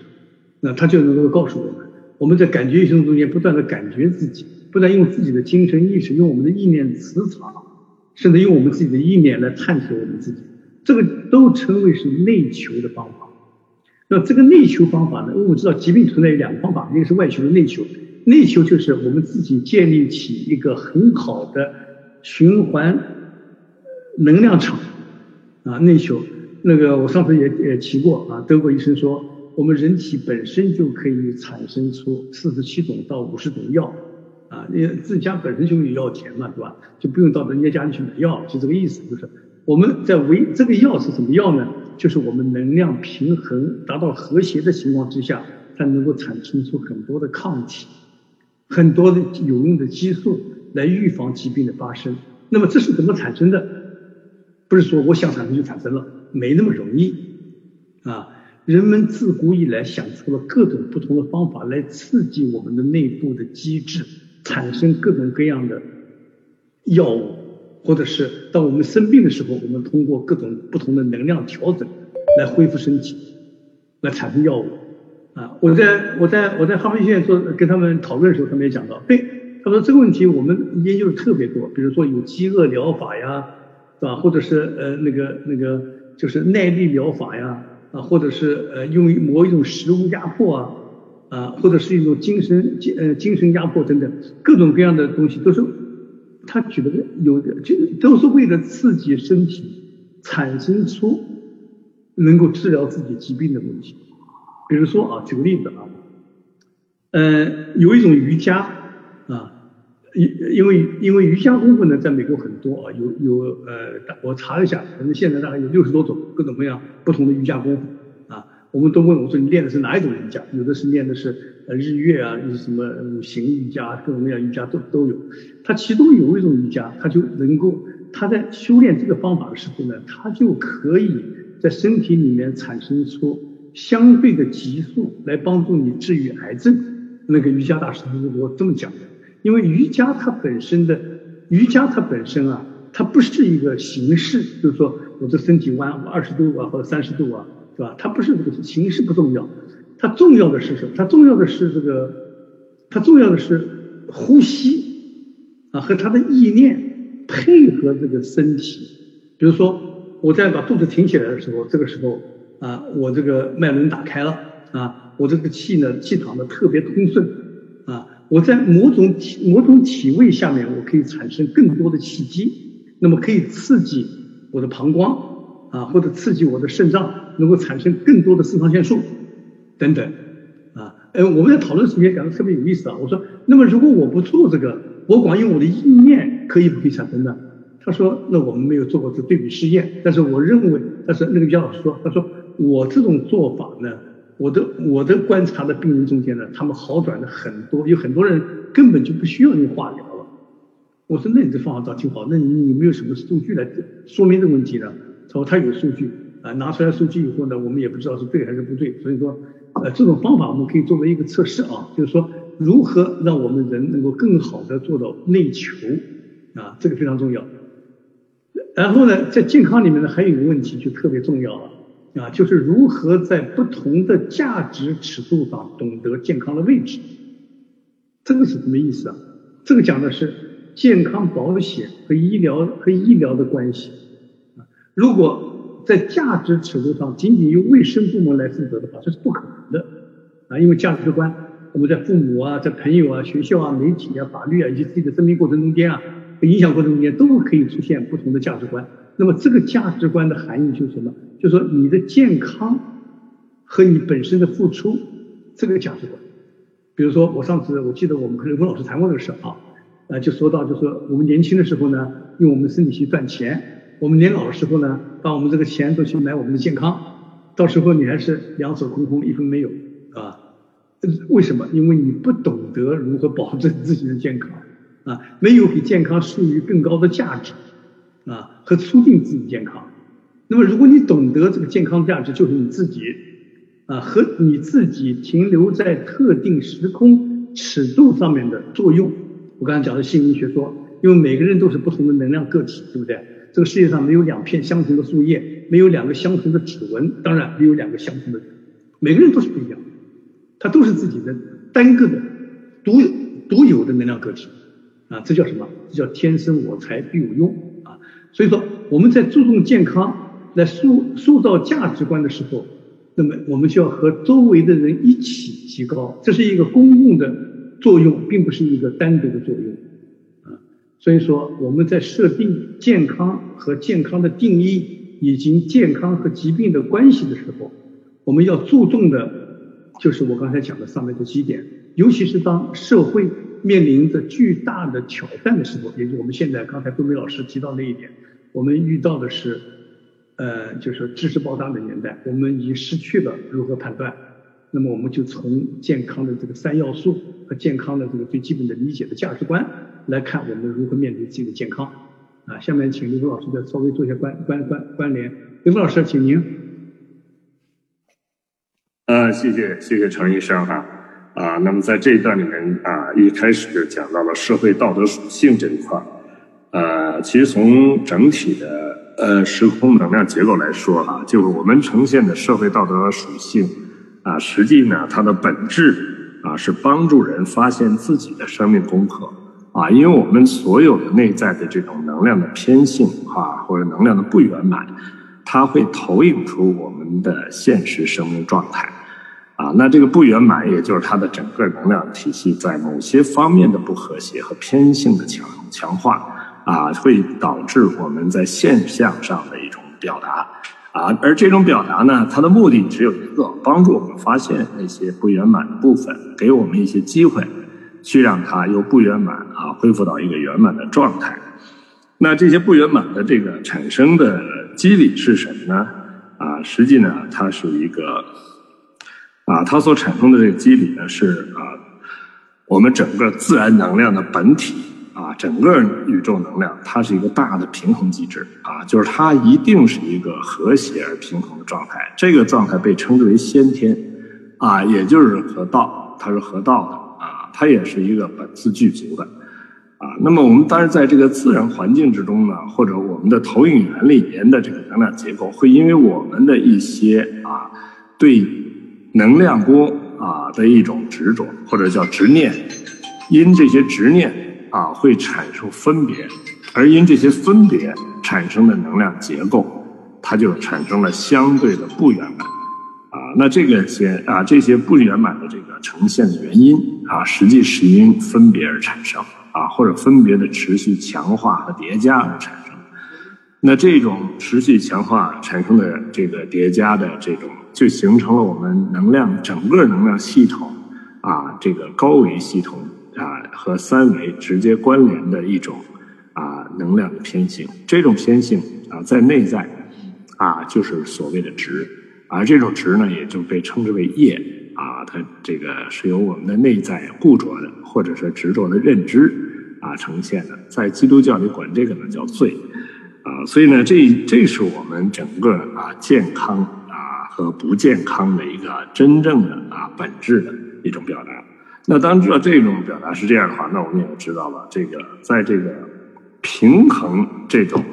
那它就能够告诉我们。我们在感觉一生中间不断的感觉自己，不断用自己的精神意识，用我们的意念磁场，甚至用我们自己的意念来探索我们自己，这个都称为是内求的方法。那这个内求方法呢？因为我知道疾病存在于两个方法，一个是外求的内求，内求就是我们自己建立起一个很好的循环能量场啊，内求。那个我上次也也提过啊，德国医生说。我们人体本身就可以产生出四十七种到五十种药，啊，你自家本身就有药田嘛，对吧？就不用到人家家里去买药，就这个意思。就是我们在为这个药是什么药呢？就是我们能量平衡达到和谐的情况之下，它能够产生出很多的抗体，很多的有用的激素来预防疾病的发生。那么这是怎么产生的？不是说我想产生就产生了，没那么容易啊。人们自古以来想出了各种不同的方法来刺激我们的内部的机制，产生各种各样的药物，或者是当我们生病的时候，我们通过各种不同的能量调整来恢复身体，来产生药物。啊，我在我在我在哈佛医院做跟他们讨论的时候，他们也讲到，对，他说这个问题我们研究的特别多，比如说有饥饿疗法呀，是吧？或者是呃那个那个就是耐力疗法呀。啊，或者是呃用某一种食物压迫啊，啊，或者是一种精神精呃精神压迫等等，各种各样的东西都是他举的有就都是为了刺激身体产生出能够治疗自己疾病的东西。比如说啊，举个例子啊，呃，有一种瑜伽。因因为因为瑜伽功夫呢，在美国很多啊，有有呃，我查了一下，反正现在大概有六十多种各种各样不同的瑜伽功夫啊。我们都问我说你练的是哪一种瑜伽？有的是练的是呃日月啊，什么五行瑜伽，各种各样瑜伽都都有。它其中有一种瑜伽，它就能够他在修炼这个方法的时候呢，他就可以在身体里面产生出相对的激素来帮助你治愈癌症。那个瑜伽大师他是我这么讲的。因为瑜伽它本身的瑜伽它本身啊，它不是一个形式，就是说我的身体弯二十度啊或者三十度啊，是吧？它不是这个形式不重要，它重要的是什么？它重要的是这个，它重要的是呼吸啊和他的意念配合这个身体。比如说我在把肚子挺起来的时候，这个时候啊我这个脉轮打开了啊，我这个气呢气场呢特别通顺。我在某种体某种体位下面，我可以产生更多的气机，那么可以刺激我的膀胱啊，或者刺激我的肾脏，能够产生更多的肾上腺素等等啊。呃，我们在讨论时间讲的特别有意思啊。我说，那么如果我不做这个，我光用我的意念，可以不可以产生呢？他说，那我们没有做过这对比试验，但是我认为，但是那个姜老师说，他说我这种做法呢。我的我的观察的病人中间呢，他们好转的很多，有很多人根本就不需要用化疗了。我说那你这方法倒挺好，那你有没有什么数据来说明这个问题呢？他说他有数据啊，拿出来数据以后呢，我们也不知道是对还是不对。所以说，呃，这种方法我们可以作为一个测试啊，就是说如何让我们人能够更好的做到内求啊，这个非常重要。然后呢，在健康里面呢，还有一个问题就特别重要了。啊就是如何在不同的价值尺度上懂得健康的位置，这个是什么意思啊？这个讲的是健康保险和医疗和医疗的关系啊。如果在价值尺度上仅仅由卫生部门来负责的话，这是不可能的啊。因为价值观，我们在父母啊、在朋友啊、学校啊、媒体啊、法律啊以及自己的生命过程中间啊、影响过程中间，都可以出现不同的价值观。那么这个价值观的含义就是什么？就是说你的健康和你本身的付出这个价值观。比如说我上次我记得我们跟温老师谈过这个事啊，呃就说到就是说我们年轻的时候呢，用我们的身体去赚钱；我们年老的时候呢，把我们这个钱都去买我们的健康。到时候你还是两手空空，一分没有啊？为什么？因为你不懂得如何保证自己的健康啊，没有比健康赋予更高的价值。啊，和促进自己健康。那么，如果你懂得这个健康价值，就是你自己啊和你自己停留在特定时空尺度上面的作用。我刚才讲的心理学说，因为每个人都是不同的能量个体，对不对？这个世界上没有两片相同的树叶，没有两个相同的指纹，当然没有两个相同的人。每个人都是不一样，他都是自己的单个的独有独有的能量个体啊，这叫什么？这叫天生我材必有用啊。所以说，我们在注重健康、来塑塑造价值观的时候，那么我们就要和周围的人一起提高，这是一个公共的作用，并不是一个单独的作用啊。所以说，我们在设定健康和健康的定义，以及健康和疾病的关系的时候，我们要注重的，就是我刚才讲的上面这几点，尤其是当社会。面临着巨大的挑战的时候，也就我们现在刚才杜梅老师提到那一点，我们遇到的是，呃，就是知识爆炸的年代，我们已经失去了如何判断，那么我们就从健康的这个三要素和健康的这个最基本的理解的价值观来看，我们如何面对自己的健康。啊，下面请刘峰老师再稍微做一下关关关关联。刘峰老师，请您。呃，谢谢谢谢程医生哈。啊那么在这一段里面啊，一开始就讲到了社会道德属性这一块呃，其实从整体的呃时空能量结构来说哈，就是我们呈现的社会道德属性啊，实际呢它的本质啊是帮助人发现自己的生命功课。啊，因为我们所有的内在的这种能量的偏性啊，或者能量的不圆满，它会投影出我们的现实生命状态。啊，那这个不圆满，也就是它的整个能量体系在某些方面的不和谐和偏性的强强化，啊，会导致我们在现象上的一种表达。啊，而这种表达呢，它的目的只有一个，帮助我们发现那些不圆满的部分，给我们一些机会。去让它由不圆满啊恢复到一个圆满的状态。那这些不圆满的这个产生的机理是什么呢？啊，实际呢，它是一个啊，它所产生的这个机理呢是啊，我们整个自然能量的本体啊，整个宇宙能量，它是一个大的平衡机制啊，就是它一定是一个和谐而平衡的状态。这个状态被称之为先天啊，也就是合道，它是合道的啊。它也是一个本自具足的，啊，那么我们当然在这个自然环境之中呢，或者我们的投影原里面的这个能量结构，会因为我们的一些啊对能量波啊的一种执着或者叫执念，因这些执念啊会产生分别，而因这些分别产生的能量结构，它就产生了相对的不圆满。啊，那这个些啊，这些不圆满的这个呈现的原因啊，实际是因分别而产生啊，或者分别的持续强化和叠加而产生。那这种持续强化产生的这个叠加的这种，就形成了我们能量整个能量系统啊，这个高维系统啊和三维直接关联的一种啊能量的偏性。这种偏性啊，在内在啊，就是所谓的值。而这种执呢，也就被称之为业啊，它这个是由我们的内在固着的，或者是执着的认知啊呈现的。在基督教里管这个呢叫罪啊，所以呢，这这是我们整个啊健康啊和不健康的一个真正的啊本质的一种表达。那当知道这种表达是这样的话，那我们也知道了，这个在这个平衡这种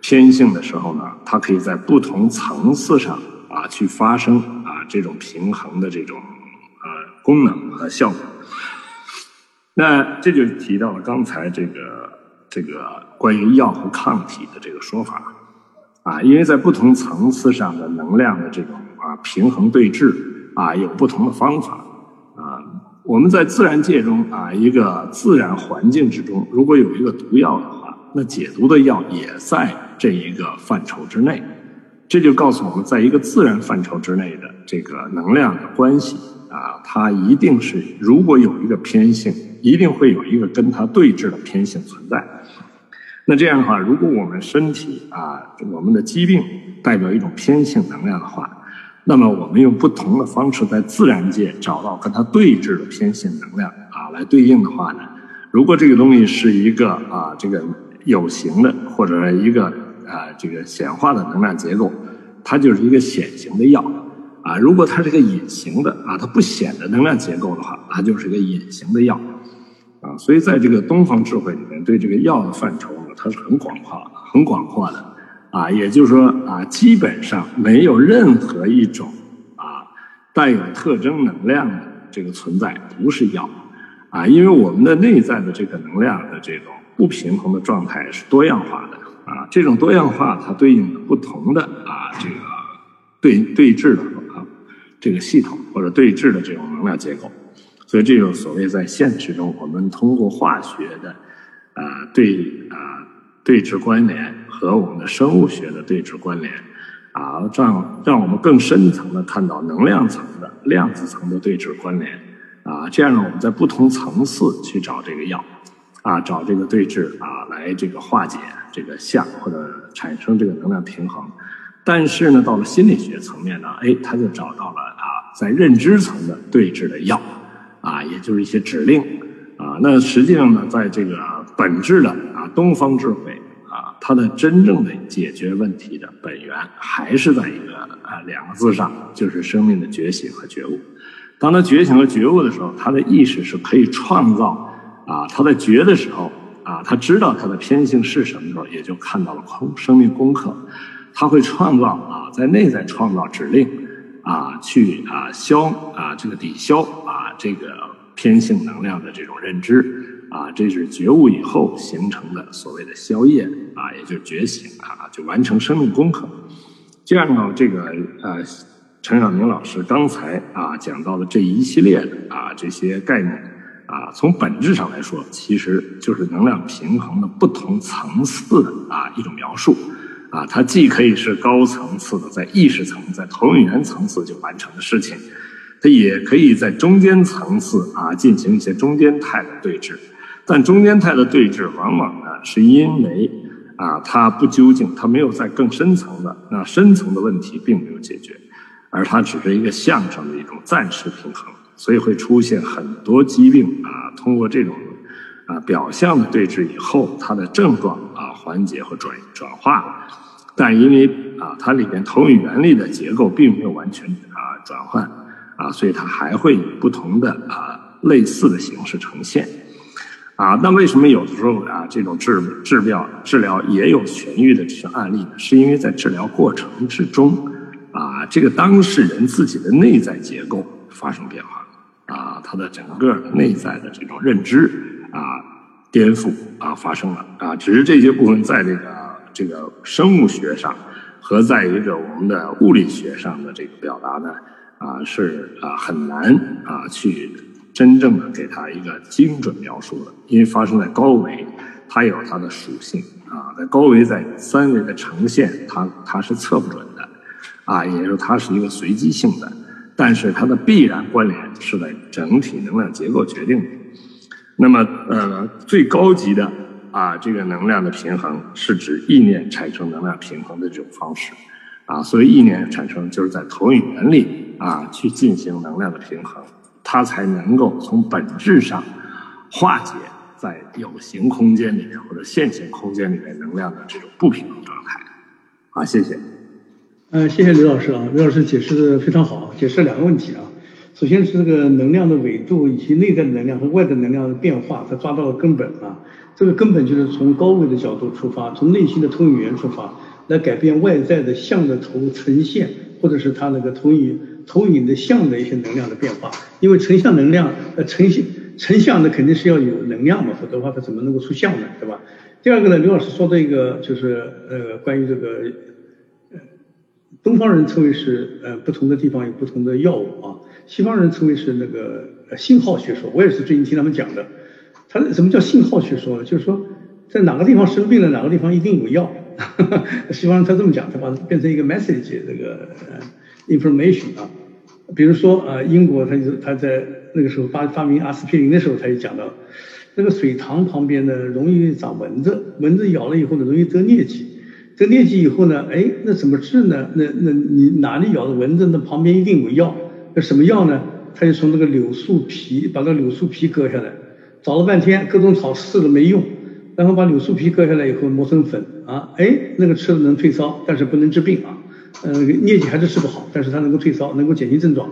偏性的时候呢，它可以在不同层次上。啊，去发生啊这种平衡的这种呃功能和效果，那这就提到了刚才这个这个关于药和抗体的这个说法啊，因为在不同层次上的能量的这种啊平衡对峙啊有不同的方法啊，我们在自然界中啊一个自然环境之中，如果有一个毒药的话，那解毒的药也在这一个范畴之内。这就告诉我们，在一个自然范畴之内的这个能量的关系啊，它一定是如果有一个偏性，一定会有一个跟它对峙的偏性存在。那这样的话，如果我们身体啊，我们的疾病代表一种偏性能量的话，那么我们用不同的方式在自然界找到跟它对峙的偏性能量啊，来对应的话呢，如果这个东西是一个啊，这个有形的或者一个。啊，这个显化的能量结构，它就是一个显形的药啊。如果它是个隐形的啊，它不显的能量结构的话，它就是一个隐形的药啊。所以在这个东方智慧里面，对这个药的范畴，它是很广阔、很广阔的啊。也就是说啊，基本上没有任何一种啊带有特征能量的这个存在不是药啊，因为我们的内在的这个能量的这种不平衡的状态是多样化的。啊，这种多样化，它对应的不同的啊，这个对对峙的啊，这个系统或者对峙的这种能量结构，所以这种所谓在现实中，我们通过化学的啊对啊对峙关联和我们的生物学的对峙关联啊，让让我们更深层的看到能量层的量子层的对峙关联啊，这样呢，我们在不同层次去找这个药啊，找这个对峙啊，来这个化解。这个相或者产生这个能量平衡，但是呢，到了心理学层面呢，哎，他就找到了啊，在认知层的对峙的药啊，也就是一些指令啊。那实际上呢，在这个本质的东方智慧啊，它的真正的解决问题的本源还是在一个啊两个字上，就是生命的觉醒和觉悟。当他觉醒和觉悟的时候，他的意识是可以创造啊，他在觉的时候啊，他知道他的偏性是什么时候，也就看到了空生命功课，他会创造啊，在内在创造指令啊，去啊消啊这个抵消啊这个偏性能量的这种认知啊，这是觉悟以后形成的所谓的消业啊，也就是觉醒啊，就完成生命功课。这样呢，这个呃。陈晓明老师刚才啊讲到的这一系列的啊这些概念啊，从本质上来说，其实就是能量平衡的不同层次的啊一种描述啊。它既可以是高层次的，在意识层、在投影源层次就完成的事情，它也可以在中间层次啊进行一些中间态的对峙。但中间态的对峙，往往呢是因为啊它不究竟，它没有在更深层的那深层的问题并没有解决。而它只是一个相上的一种暂时平衡，所以会出现很多疾病啊。通过这种啊表象的对峙以后，它的症状啊缓解和转转化，但因为啊它里边投影原理的结构并没有完全啊转换啊，所以它还会以不同的啊类似的形式呈现啊。那为什么有的时候啊这种治治疗治疗也有痊愈的这些案例呢？是因为在治疗过程之中。啊，这个当事人自己的内在结构发生变化，啊，他的整个内在的这种认知啊颠覆啊发生了啊，只是这些部分在这个这个生物学上和在一个我们的物理学上的这个表达呢啊是啊很难啊去真正的给他一个精准描述的，因为发生在高维，它有它的属性啊，在高维在三维的呈现，它它是测不准的。啊，也就是它是一个随机性的，但是它的必然关联是在整体能量结构决定的。那么，呃，最高级的啊，这个能量的平衡是指意念产生能量平衡的这种方式。啊，所以意念产生就是在投影原理啊去进行能量的平衡，它才能够从本质上化解在有形空间里面或者线性空间里面能量的这种不平衡状态。好，谢谢。嗯，谢谢刘老师啊，刘老师解释的非常好，解释两个问题啊。首先是这个能量的维度以及内在能量和外在能量的变化，他抓到了根本啊。这个根本就是从高维的角度出发，从内心的投影源出发，来改变外在的相的投呈现，或者是它那个投影投影的像的一些能量的变化。因为成像能量呃成像成像的肯定是要有能量嘛，否则的话它怎么能够出像呢？对吧？第二个呢，刘老师说的一个就是呃关于这个。呃东方人称为是呃不同的地方有不同的药物啊，西方人称为是那个信号学说。我也是最近听他们讲的，他什么叫信号学说呢？就是说在哪个地方生病了，哪个地方一定有药。西方人他这么讲，他把它变成一个 message 这个呃 information 啊。比如说啊，英国他就他在那个时候发发明阿司匹林的时候，他就讲到那个水塘旁边呢容易长蚊子，蚊子咬了以后呢容易得疟疾。得疟疾以后呢，哎，那怎么治呢？那那你哪里咬的蚊子，那旁边一定有药。那什么药呢？他就从那个柳树皮把那柳树皮割下来，找了半天各种草试了没用，然后把柳树皮割下来以后磨成粉啊，哎，那个吃了能退烧，但是不能治病啊。呃，疟疾还是治不好，但是它能够退烧，能够减轻症状。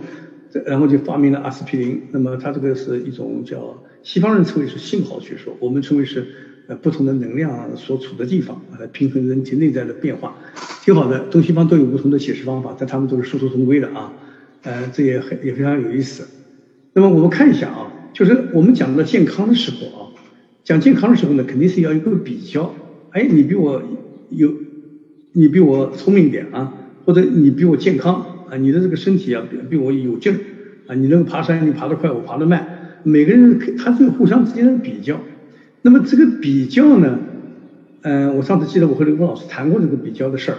这然后就发明了阿司匹林。那么它这个是一种叫西方人称为是信号学说，我们称为是呃。不同的能量所处的地方来平衡人体内在的变化，挺好的。东西方都有不同的解释方法，但他们都是殊途同归的啊。呃，这也很也非常有意思。那么我们看一下啊，就是我们讲到健康的时候啊，讲健康的时候呢，肯定是要一个比较。哎，你比我有，你比我聪明一点啊，或者你比我健康啊，你的这个身体啊比比我有劲儿啊，你能爬山，你爬得快，我爬得慢。每个人他是互相之间的比较。那么这个比较呢，嗯，我上次记得我和刘峰老师谈过这个比较的事儿，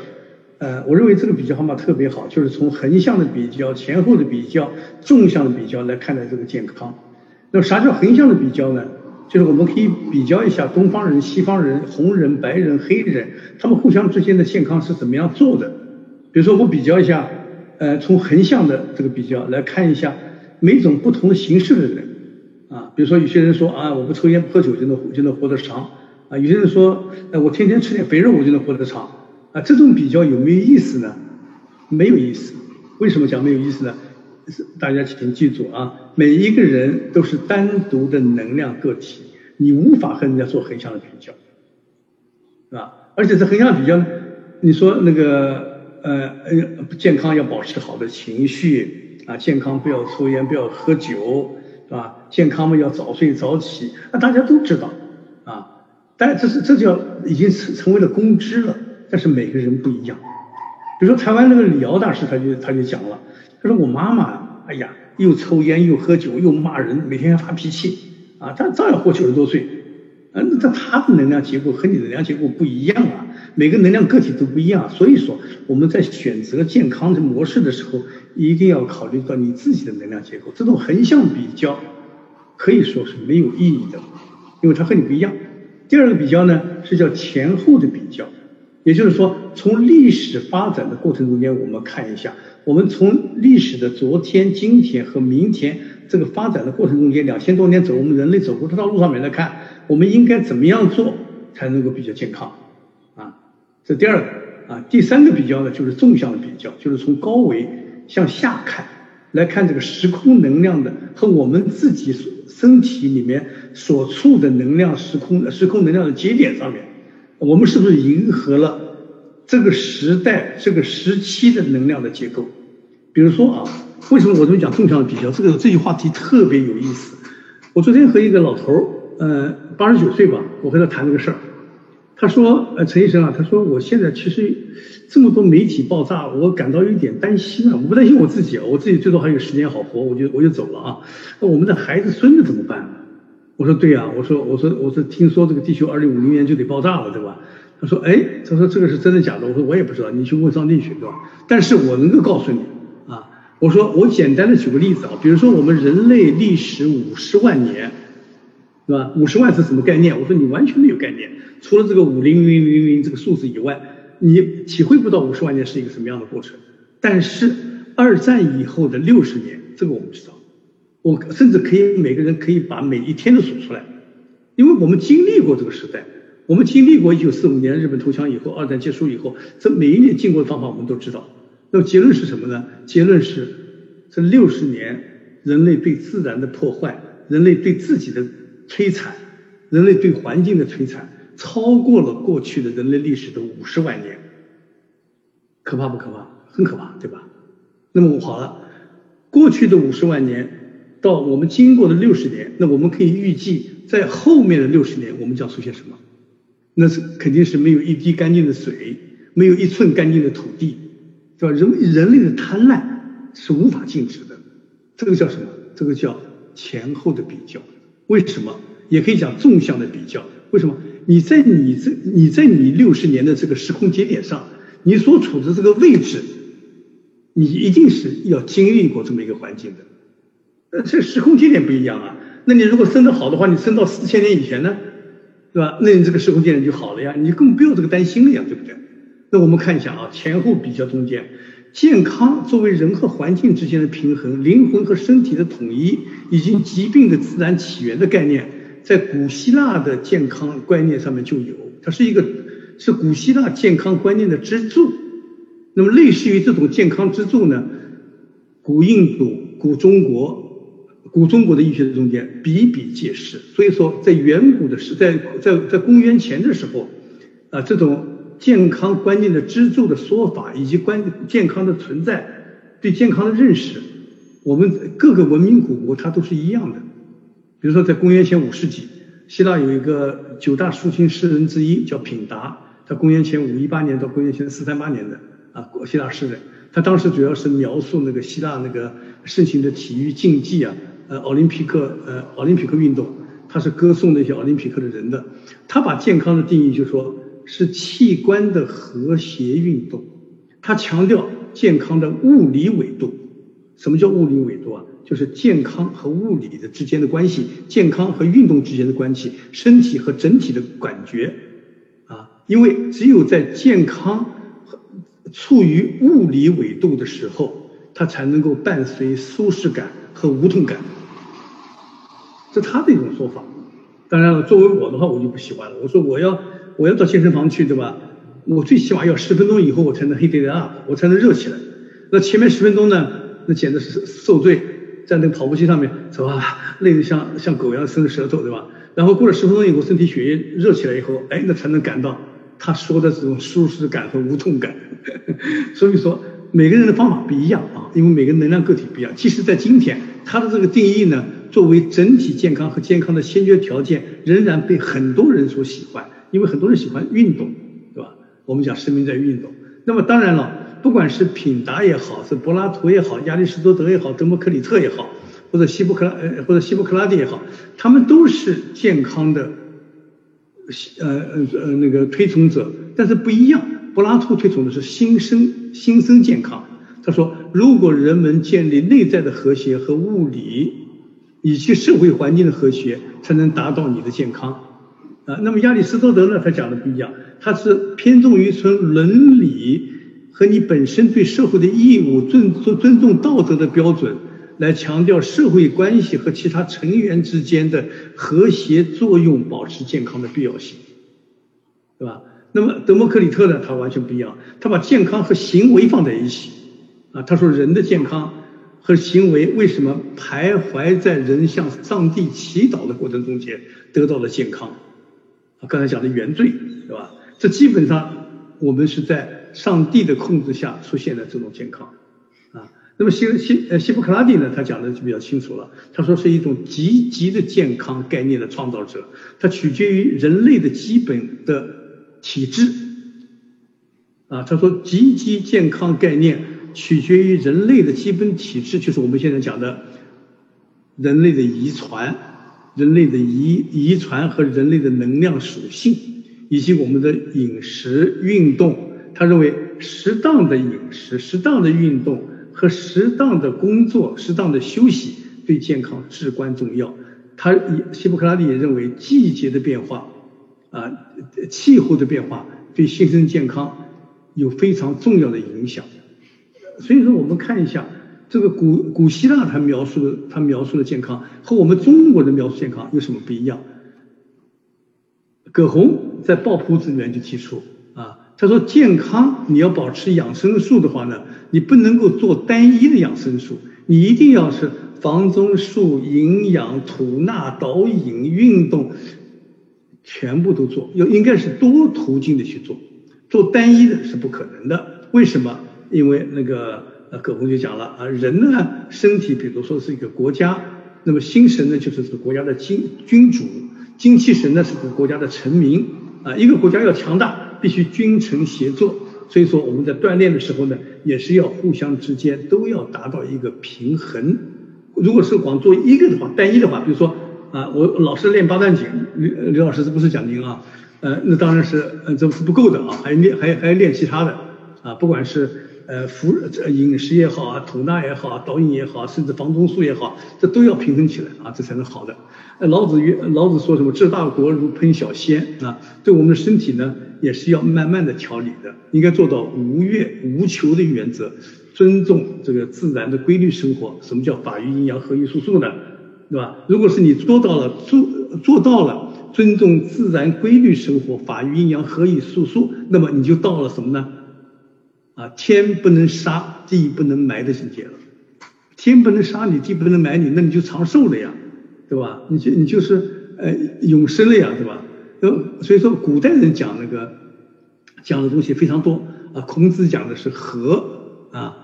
呃，我认为这个比较方法特别好，就是从横向的比较、前后的比较、纵向的比较来看待这个健康。那啥叫横向的比较呢？就是我们可以比较一下东方人、西方人、红人、白人、黑人，他们互相之间的健康是怎么样做的。比如说我比较一下，呃，从横向的这个比较来看一下每种不同的形式的人啊，比如说有些人说啊，我不抽烟不喝酒就能就能活得长啊，有些人说，呃，我天天吃点肥肉我就能活得长啊，这种比较有没有意思呢？没有意思。为什么讲没有意思呢？大家请记住啊，每一个人都是单独的能量个体，你无法和人家做横向的比较，是吧？而且这横向比较，你说那个呃呃健康要保持好的情绪啊，健康不要抽烟不要喝酒，是吧？健康嘛要早睡早起，那大家都知道啊，但这是这叫已经成成为了公知了，但是每个人不一样。比如说台湾那个李敖大师他就他就讲了，他说我妈妈哎呀又抽烟又喝酒又骂人，每天发脾气啊，他照样活九十多岁。嗯，那他的能量结构和你的能量结构不一样啊，每个能量个体都不一样，所以说我们在选择健康的模式的时候，一定要考虑到你自己的能量结构。这种横向比较可以说是没有意义的，因为它和你不一样。第二个比较呢是叫前后的比较，也就是说从历史发展的过程中间，我们看一下，我们从历史的昨天、今天和明天这个发展的过程中间，两千多年走我们人类走过这条路上面来看。我们应该怎么样做才能够比较健康？这第二个啊，第三个比较呢，就是纵向的比较，就是从高维向下看来看这个时空能量的和我们自己身体里面所处的能量时空的时空能量的节点上面，我们是不是迎合了这个时代这个时期的能量的结构？比如说啊，为什么我这么讲纵向的比较？这个这句话题特别有意思。我昨天和一个老头儿，呃。八十九岁吧，我和他谈这个事儿，他说：“呃，陈医生啊，他说我现在其实这么多媒体爆炸，我感到有点担心啊。我不担心我自己啊，我自己最多还有十年好活，我就我就走了啊。那我们的孩子孙子怎么办？我说对呀，我说我说我说听说这个地球二零五零年就得爆炸了，对吧？他说哎，他说这个是真的假的？我说我也不知道，你去问上帝去，对吧？但是我能够告诉你啊，我说我简单的举个例子啊，比如说我们人类历史五十万年。”对吧？五十万是什么概念？我说你完全没有概念，除了这个五零零零零这个数字以外，你体会不到五十万年是一个什么样的过程。但是二战以后的六十年，这个我们知道，我甚至可以每个人可以把每一天都数出来，因为我们经历过这个时代，我们经历过一九四五年日本投降以后，二战结束以后，这每一年经过的方法我们都知道。那么结论是什么呢？结论是这六十年人类对自然的破坏，人类对自己的。摧残，人类对环境的摧残超过了过去的人类历史的五十万年，可怕不可怕？很可怕，对吧？那么好了，过去的五十万年到我们经过的六十年，那我们可以预计在后面的六十年我们将出现什么？那是肯定是没有一滴干净的水，没有一寸干净的土地，对吧？人人类的贪婪是无法禁止的，这个叫什么？这个叫前后的比较。为什么也可以讲纵向的比较？为什么你在你这你在你六十年的这个时空节点上，你所处的这个位置，你一定是要经历过这么一个环境的。呃，这时空节点不一样啊。那你如果生得好的话，你生到四千年以前呢，对吧？那你这个时空节点就好了呀，你根本不用这个担心了呀，对不对？那我们看一下啊，前后比较中间。健康作为人和环境之间的平衡，灵魂和身体的统一，以及疾病的自然起源的概念，在古希腊的健康观念上面就有，它是一个是古希腊健康观念的支柱。那么，类似于这种健康支柱呢，古印度、古中国、古中国的医学中间比比皆是。所以说，在远古的时，在在在公元前的时候，啊，这种。健康观念的支柱的说法，以及关健康的存在，对健康的认识，我们各个文明古国它都是一样的。比如说，在公元前五世纪，希腊有一个九大抒情诗人之一叫品达，他公元前五一八年到公元前四三八年的啊，希腊诗人。他当时主要是描述那个希腊那个盛行的体育竞技啊，呃，奥林匹克呃，奥林匹克运动，他是歌颂那些奥林匹克的人的。他把健康的定义就说。是器官的和谐运动，他强调健康的物理维度。什么叫物理维度啊？就是健康和物理的之间的关系，健康和运动之间的关系，身体和整体的感觉啊。因为只有在健康处于物理维度的时候，它才能够伴随舒适感和无痛感。这他的一种说法。当然了，作为我的话，我就不喜欢了。我说我要我要到健身房去，对吧？我最起码要十分钟以后我才能 heat it up，我才能热起来。那前面十分钟呢，那简直是受罪，在那个跑步机上面走啊，累得像像狗一样伸着舌头，对吧？然后过了十分钟以后，身体血液热起来以后，哎，那才能感到他说的这种舒适感和无痛感。所以说，每个人的方法不一样啊，因为每个能量个体不一样。其实，在今天，它的这个定义呢，作为整体健康和健康的先决条件，仍然被很多人所喜欢，因为很多人喜欢运动，对吧？我们讲生命在于运动。那么当然了，不管是品达也好，是柏拉图也好，亚里士多德也好，德谟克里特也好，或者希波克拉呃或者希波克拉底也好，他们都是健康的，呃呃呃那个推崇者，但是不一样。柏拉图推崇的是心生心生健康。他说，如果人们建立内在的和谐和物理以及社会环境的和谐，才能达到你的健康。啊，那么亚里士多德呢？他讲的不一样，他是偏重于从伦理和你本身对社会的义务、尊尊尊重道德的标准，来强调社会关系和其他成员之间的和谐作用，保持健康的必要性，对吧？那么德谟克里特呢？他完全不一样，他把健康和行为放在一起。啊，他说人的健康和行为为什么徘徊在人向上帝祈祷的过程中间得到了健康？啊刚才讲的原罪，对吧？这基本上我们是在上帝的控制下出现的这种健康，啊，那么希希呃希波克拉底呢，他讲的就比较清楚了。他说是一种积极的健康概念的创造者，它取决于人类的基本的体质，啊，他说积极健康概念取决于人类的基本体质，就是我们现在讲的人类的遗传。人类的遗遗传和人类的能量属性，以及我们的饮食、运动，他认为适当的饮食、适当的运动和适当的工作、适当的休息对健康至关重要。他希波克拉底也认为季节的变化啊、气候的变化对新生健康有非常重要的影响。所以说，我们看一下。这个古古希腊他描述的他描述的健康和我们中国的描述健康有什么不一样？葛洪在《抱朴子》里面就提出，他说健康你要保持养生术的话呢，你不能够做单一的养生术，你一定要是房中术、营养、吐纳、导引、运动，全部都做，要应该是多途径的去做，做单一的是不可能的。为什么？因为那个。那葛洪就讲了啊，人呢，身体比如说是一个国家，那么心神呢就是这个国家的君君主，精气神呢是这个国家的臣民啊。一个国家要强大，必须君臣协作。所以说我们在锻炼的时候呢，也是要互相之间都要达到一个平衡。如果是光做一个的话，单一的话，比如说啊，我老是练八段锦，刘刘老师这不是讲您啊，呃，那当然是呃这是不够的啊，还练还还要练其他的啊，不管是。呃，服这饮食也好啊，吐纳也好，导引也好，甚至防中术也好，这都要平衡起来啊，这才能好的。老子曰，老子说什么？治大国如烹小鲜啊，对我们的身体呢，也是要慢慢的调理的，应该做到无怨无求的原则，尊重这个自然的规律生活。什么叫法与阴阳，合于素素呢？对吧？如果是你做到了，做做到了尊重自然规律生活，法与阴阳，合于素素，那么你就到了什么呢？啊，天不能杀，地不能埋的境界了。天不能杀你，地不能埋你，那你就长寿了呀，对吧？你就你就是呃永生了呀，对吧？呃，所以说古代人讲那个讲的东西非常多啊。孔子讲的是和啊，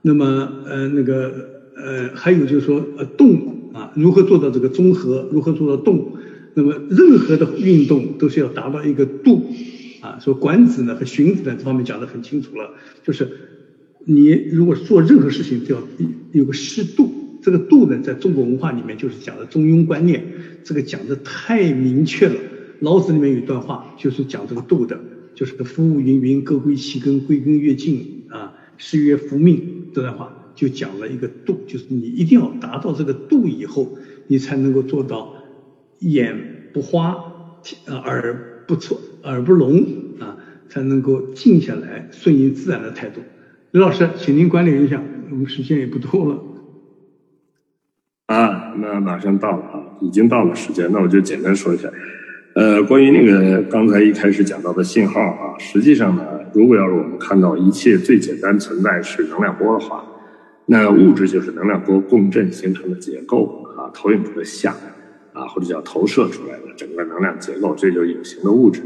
那么呃那个呃还有就是说呃动啊，如何做到这个中和，如何做到动？那么任何的运动都是要达到一个度。啊，说管子呢和荀子呢这方面讲得很清楚了，就是你如果做任何事情都要有个适度，这个度呢在中国文化里面就是讲的中庸观念，这个讲的太明确了。老子里面有一段话就是讲这个度的，就是夫物芸芸，各归其根，归根越尽啊，是曰夫命。这段话就讲了一个度，就是你一定要达到这个度以后，你才能够做到眼不花，耳不错。耳不聋啊，才能够静下来，顺应自然的态度。刘老师，请您管理一下，我们时间也不多了。啊，那马上到了啊，已经到了时间，那我就简单说一下。呃，关于那个刚才一开始讲到的信号啊，实际上呢，如果要是我们看到一切最简单存在是能量波的话，那物质就是能量波共振形成的结构啊，投影出的像啊，或者叫投射出来的整个能量结构，这就是有形的物质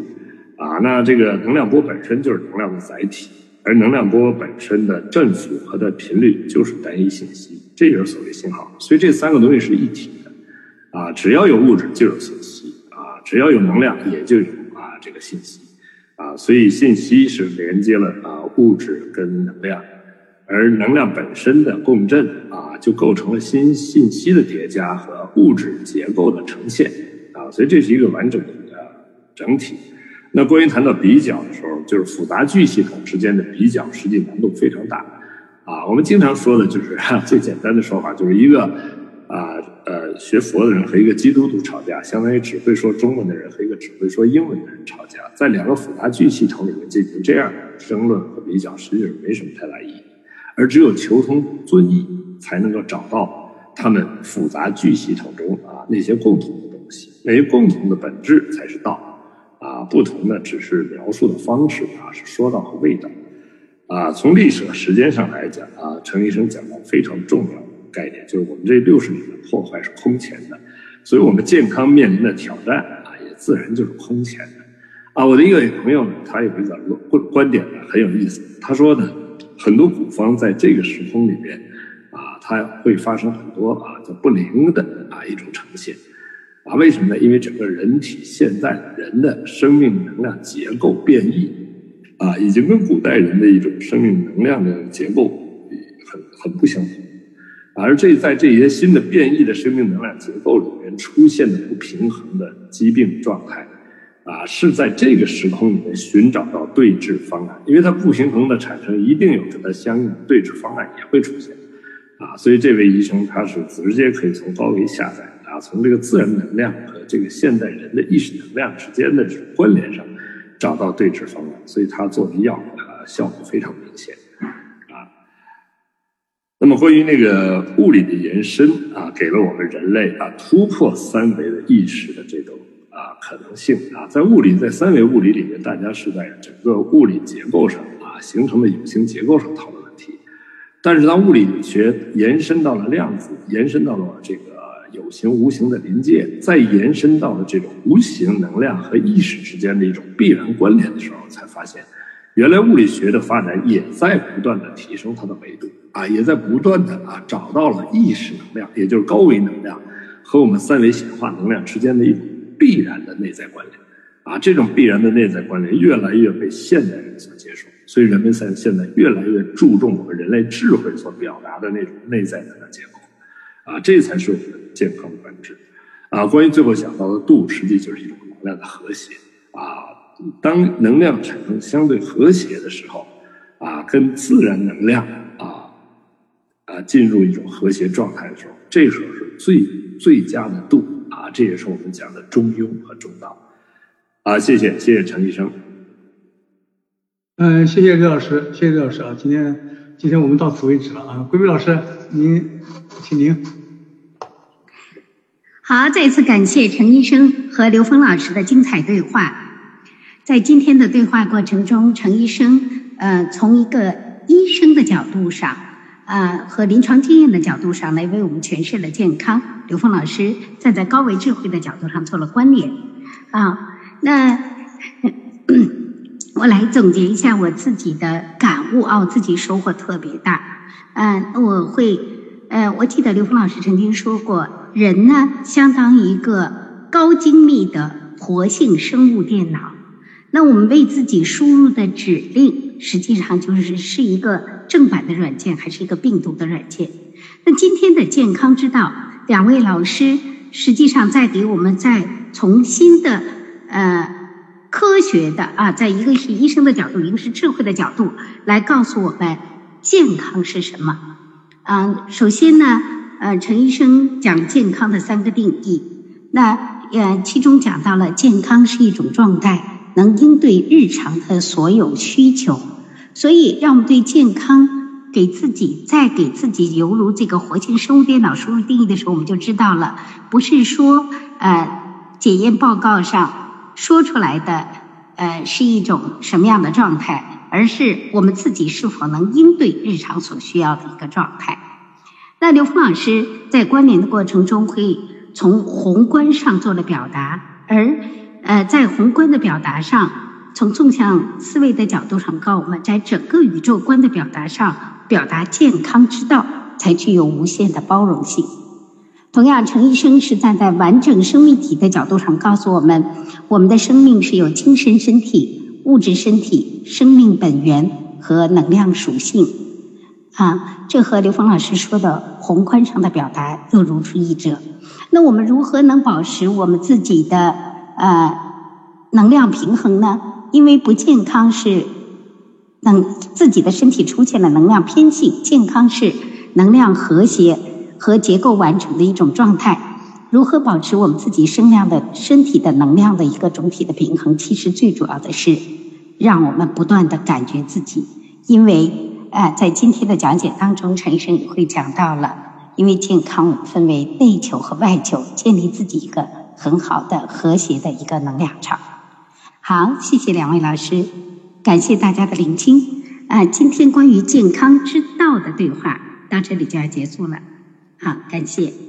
啊。那这个能量波本身就是能量的载体，而能量波本身的振幅和的频率就是单一信息，这就是所谓信号。所以这三个东西是一体的啊，只要有物质就有信息。只要有能量，也就有啊这个信息，啊，所以信息是连接了啊物质跟能量，而能量本身的共振啊，就构成了新信息的叠加和物质结构的呈现，啊，所以这是一个完整的整体。那关于谈到比较的时候，就是复杂巨系统之间的比较，实际难度非常大，啊，我们经常说的就是最简单的说法，就是一个。呃，学佛的人和一个基督徒吵架，相当于只会说中文的人和一个只会说英文的人吵架，在两个复杂句系统里面进行这样的争论和比较，实际上没什么太大意义。而只有求同存异，才能够找到他们复杂句系统中啊那些共同的东西，那些共同的本质才是道啊，不同的只是描述的方式啊，是说道和味道啊。从历史和时间上来讲啊，陈医生讲的非常重要。概念就是我们这六十年的破坏是空前的，所以我们健康面临的挑战啊，也自然就是空前的啊。我的一个朋友呢，他有一个观观点呢很有意思，他说呢，很多古方在这个时空里面啊，它会发生很多啊叫不灵的啊一种呈现啊。为什么呢？因为整个人体现在人的生命能量结构变异啊，已经跟古代人的一种生命能量的结构很很不相同。而这在这些新的变异的生命能量结构里面出现的不平衡的疾病状态，啊，是在这个时空里面寻找到对治方案，因为它不平衡的产生，一定有跟它相应的对治方案也会出现，啊，所以这位医生他是直接可以从高维下载，啊，从这个自然能量和这个现代人的意识能量之间的这种关联上找到对治方案，所以他做的药啊效果非常明显。那么关于那个物理的延伸啊，给了我们人类啊突破三维的意识的这种啊可能性啊，在物理在三维物理里面，大家是在整个物理结构上啊形成的有形结构上讨论问题，但是当物理学延伸到了量子，延伸到了这个有形无形的临界，再延伸到了这种无形能量和意识之间的一种必然关联的时候，才发现。原来物理学的发展也在不断的提升它的维度啊，也在不断的啊找到了意识能量，也就是高维能量和我们三维显化能量之间的一种必然的内在关联啊，这种必然的内在关联越来越被现代人所接受，所以人们在现在越来越注重我们人类智慧所表达的那种内在能量结构啊，这才是我们健康的本质啊。关于最后讲到的度，实际就是一种能量的和谐啊。当能量产生相对和谐的时候，啊，跟自然能量啊啊进入一种和谐状态的时候，这时候是最最佳的度啊，这也是我们讲的中庸和中道。啊，谢谢谢谢陈医生。嗯，谢谢刘老师，谢谢刘老师啊，今天今天我们到此为止了啊，桂梅老师您，请您。好，再次感谢陈医生和刘峰老师的精彩对话。在今天的对话过程中，陈医生呃从一个医生的角度上啊和临床经验的角度上来为我们诠释了健康。刘峰老师站在高维智慧的角度上做了关联啊。那 我来总结一下我自己的感悟啊，我自己收获特别大。嗯，我会呃，我记得刘峰老师曾经说过，人呢相当于一个高精密的活性生物电脑。那我们为自己输入的指令，实际上就是是一个正版的软件，还是一个病毒的软件？那今天的健康之道，两位老师实际上在给我们在从新的呃科学的啊，在一个是医生的角度，一个是智慧的角度来告诉我们健康是什么。嗯，首先呢，呃，陈医生讲健康的三个定义，那呃，其中讲到了健康是一种状态。能应对日常的所有需求，所以，让我们对健康给自己再给自己犹如这个活性生物电脑输入定义的时候，我们就知道了，不是说呃检验报告上说出来的呃是一种什么样的状态，而是我们自己是否能应对日常所需要的一个状态。那刘峰老师在关联的过程中，会从宏观上做了表达，而呃在宏观的表达上，从纵向思维的角度上告我们，在整个宇宙观的表达上，表达健康之道才具有无限的包容性。同样，程医生是站在完整生命体的角度上告诉我们，我们的生命是有精神身体、物质身体、生命本源和能量属性。啊，这和刘峰老师说的宏观上的表达又如出一辙。那我们如何能保持我们自己的呃能量平衡呢？因为不健康是能自己的身体出现了能量偏性，健康是能量和谐和结构完成的一种状态。如何保持我们自己生量的身体的能量的一个总体的平衡？其实最主要的是让我们不断的感觉自己，因为。啊，在今天的讲解当中，陈医生也会讲到了，因为健康分为内求和外求，建立自己一个很好的和谐的一个能量场。好，谢谢两位老师，感谢大家的聆听。啊，今天关于健康之道的对话到这里就要结束了。好，感谢。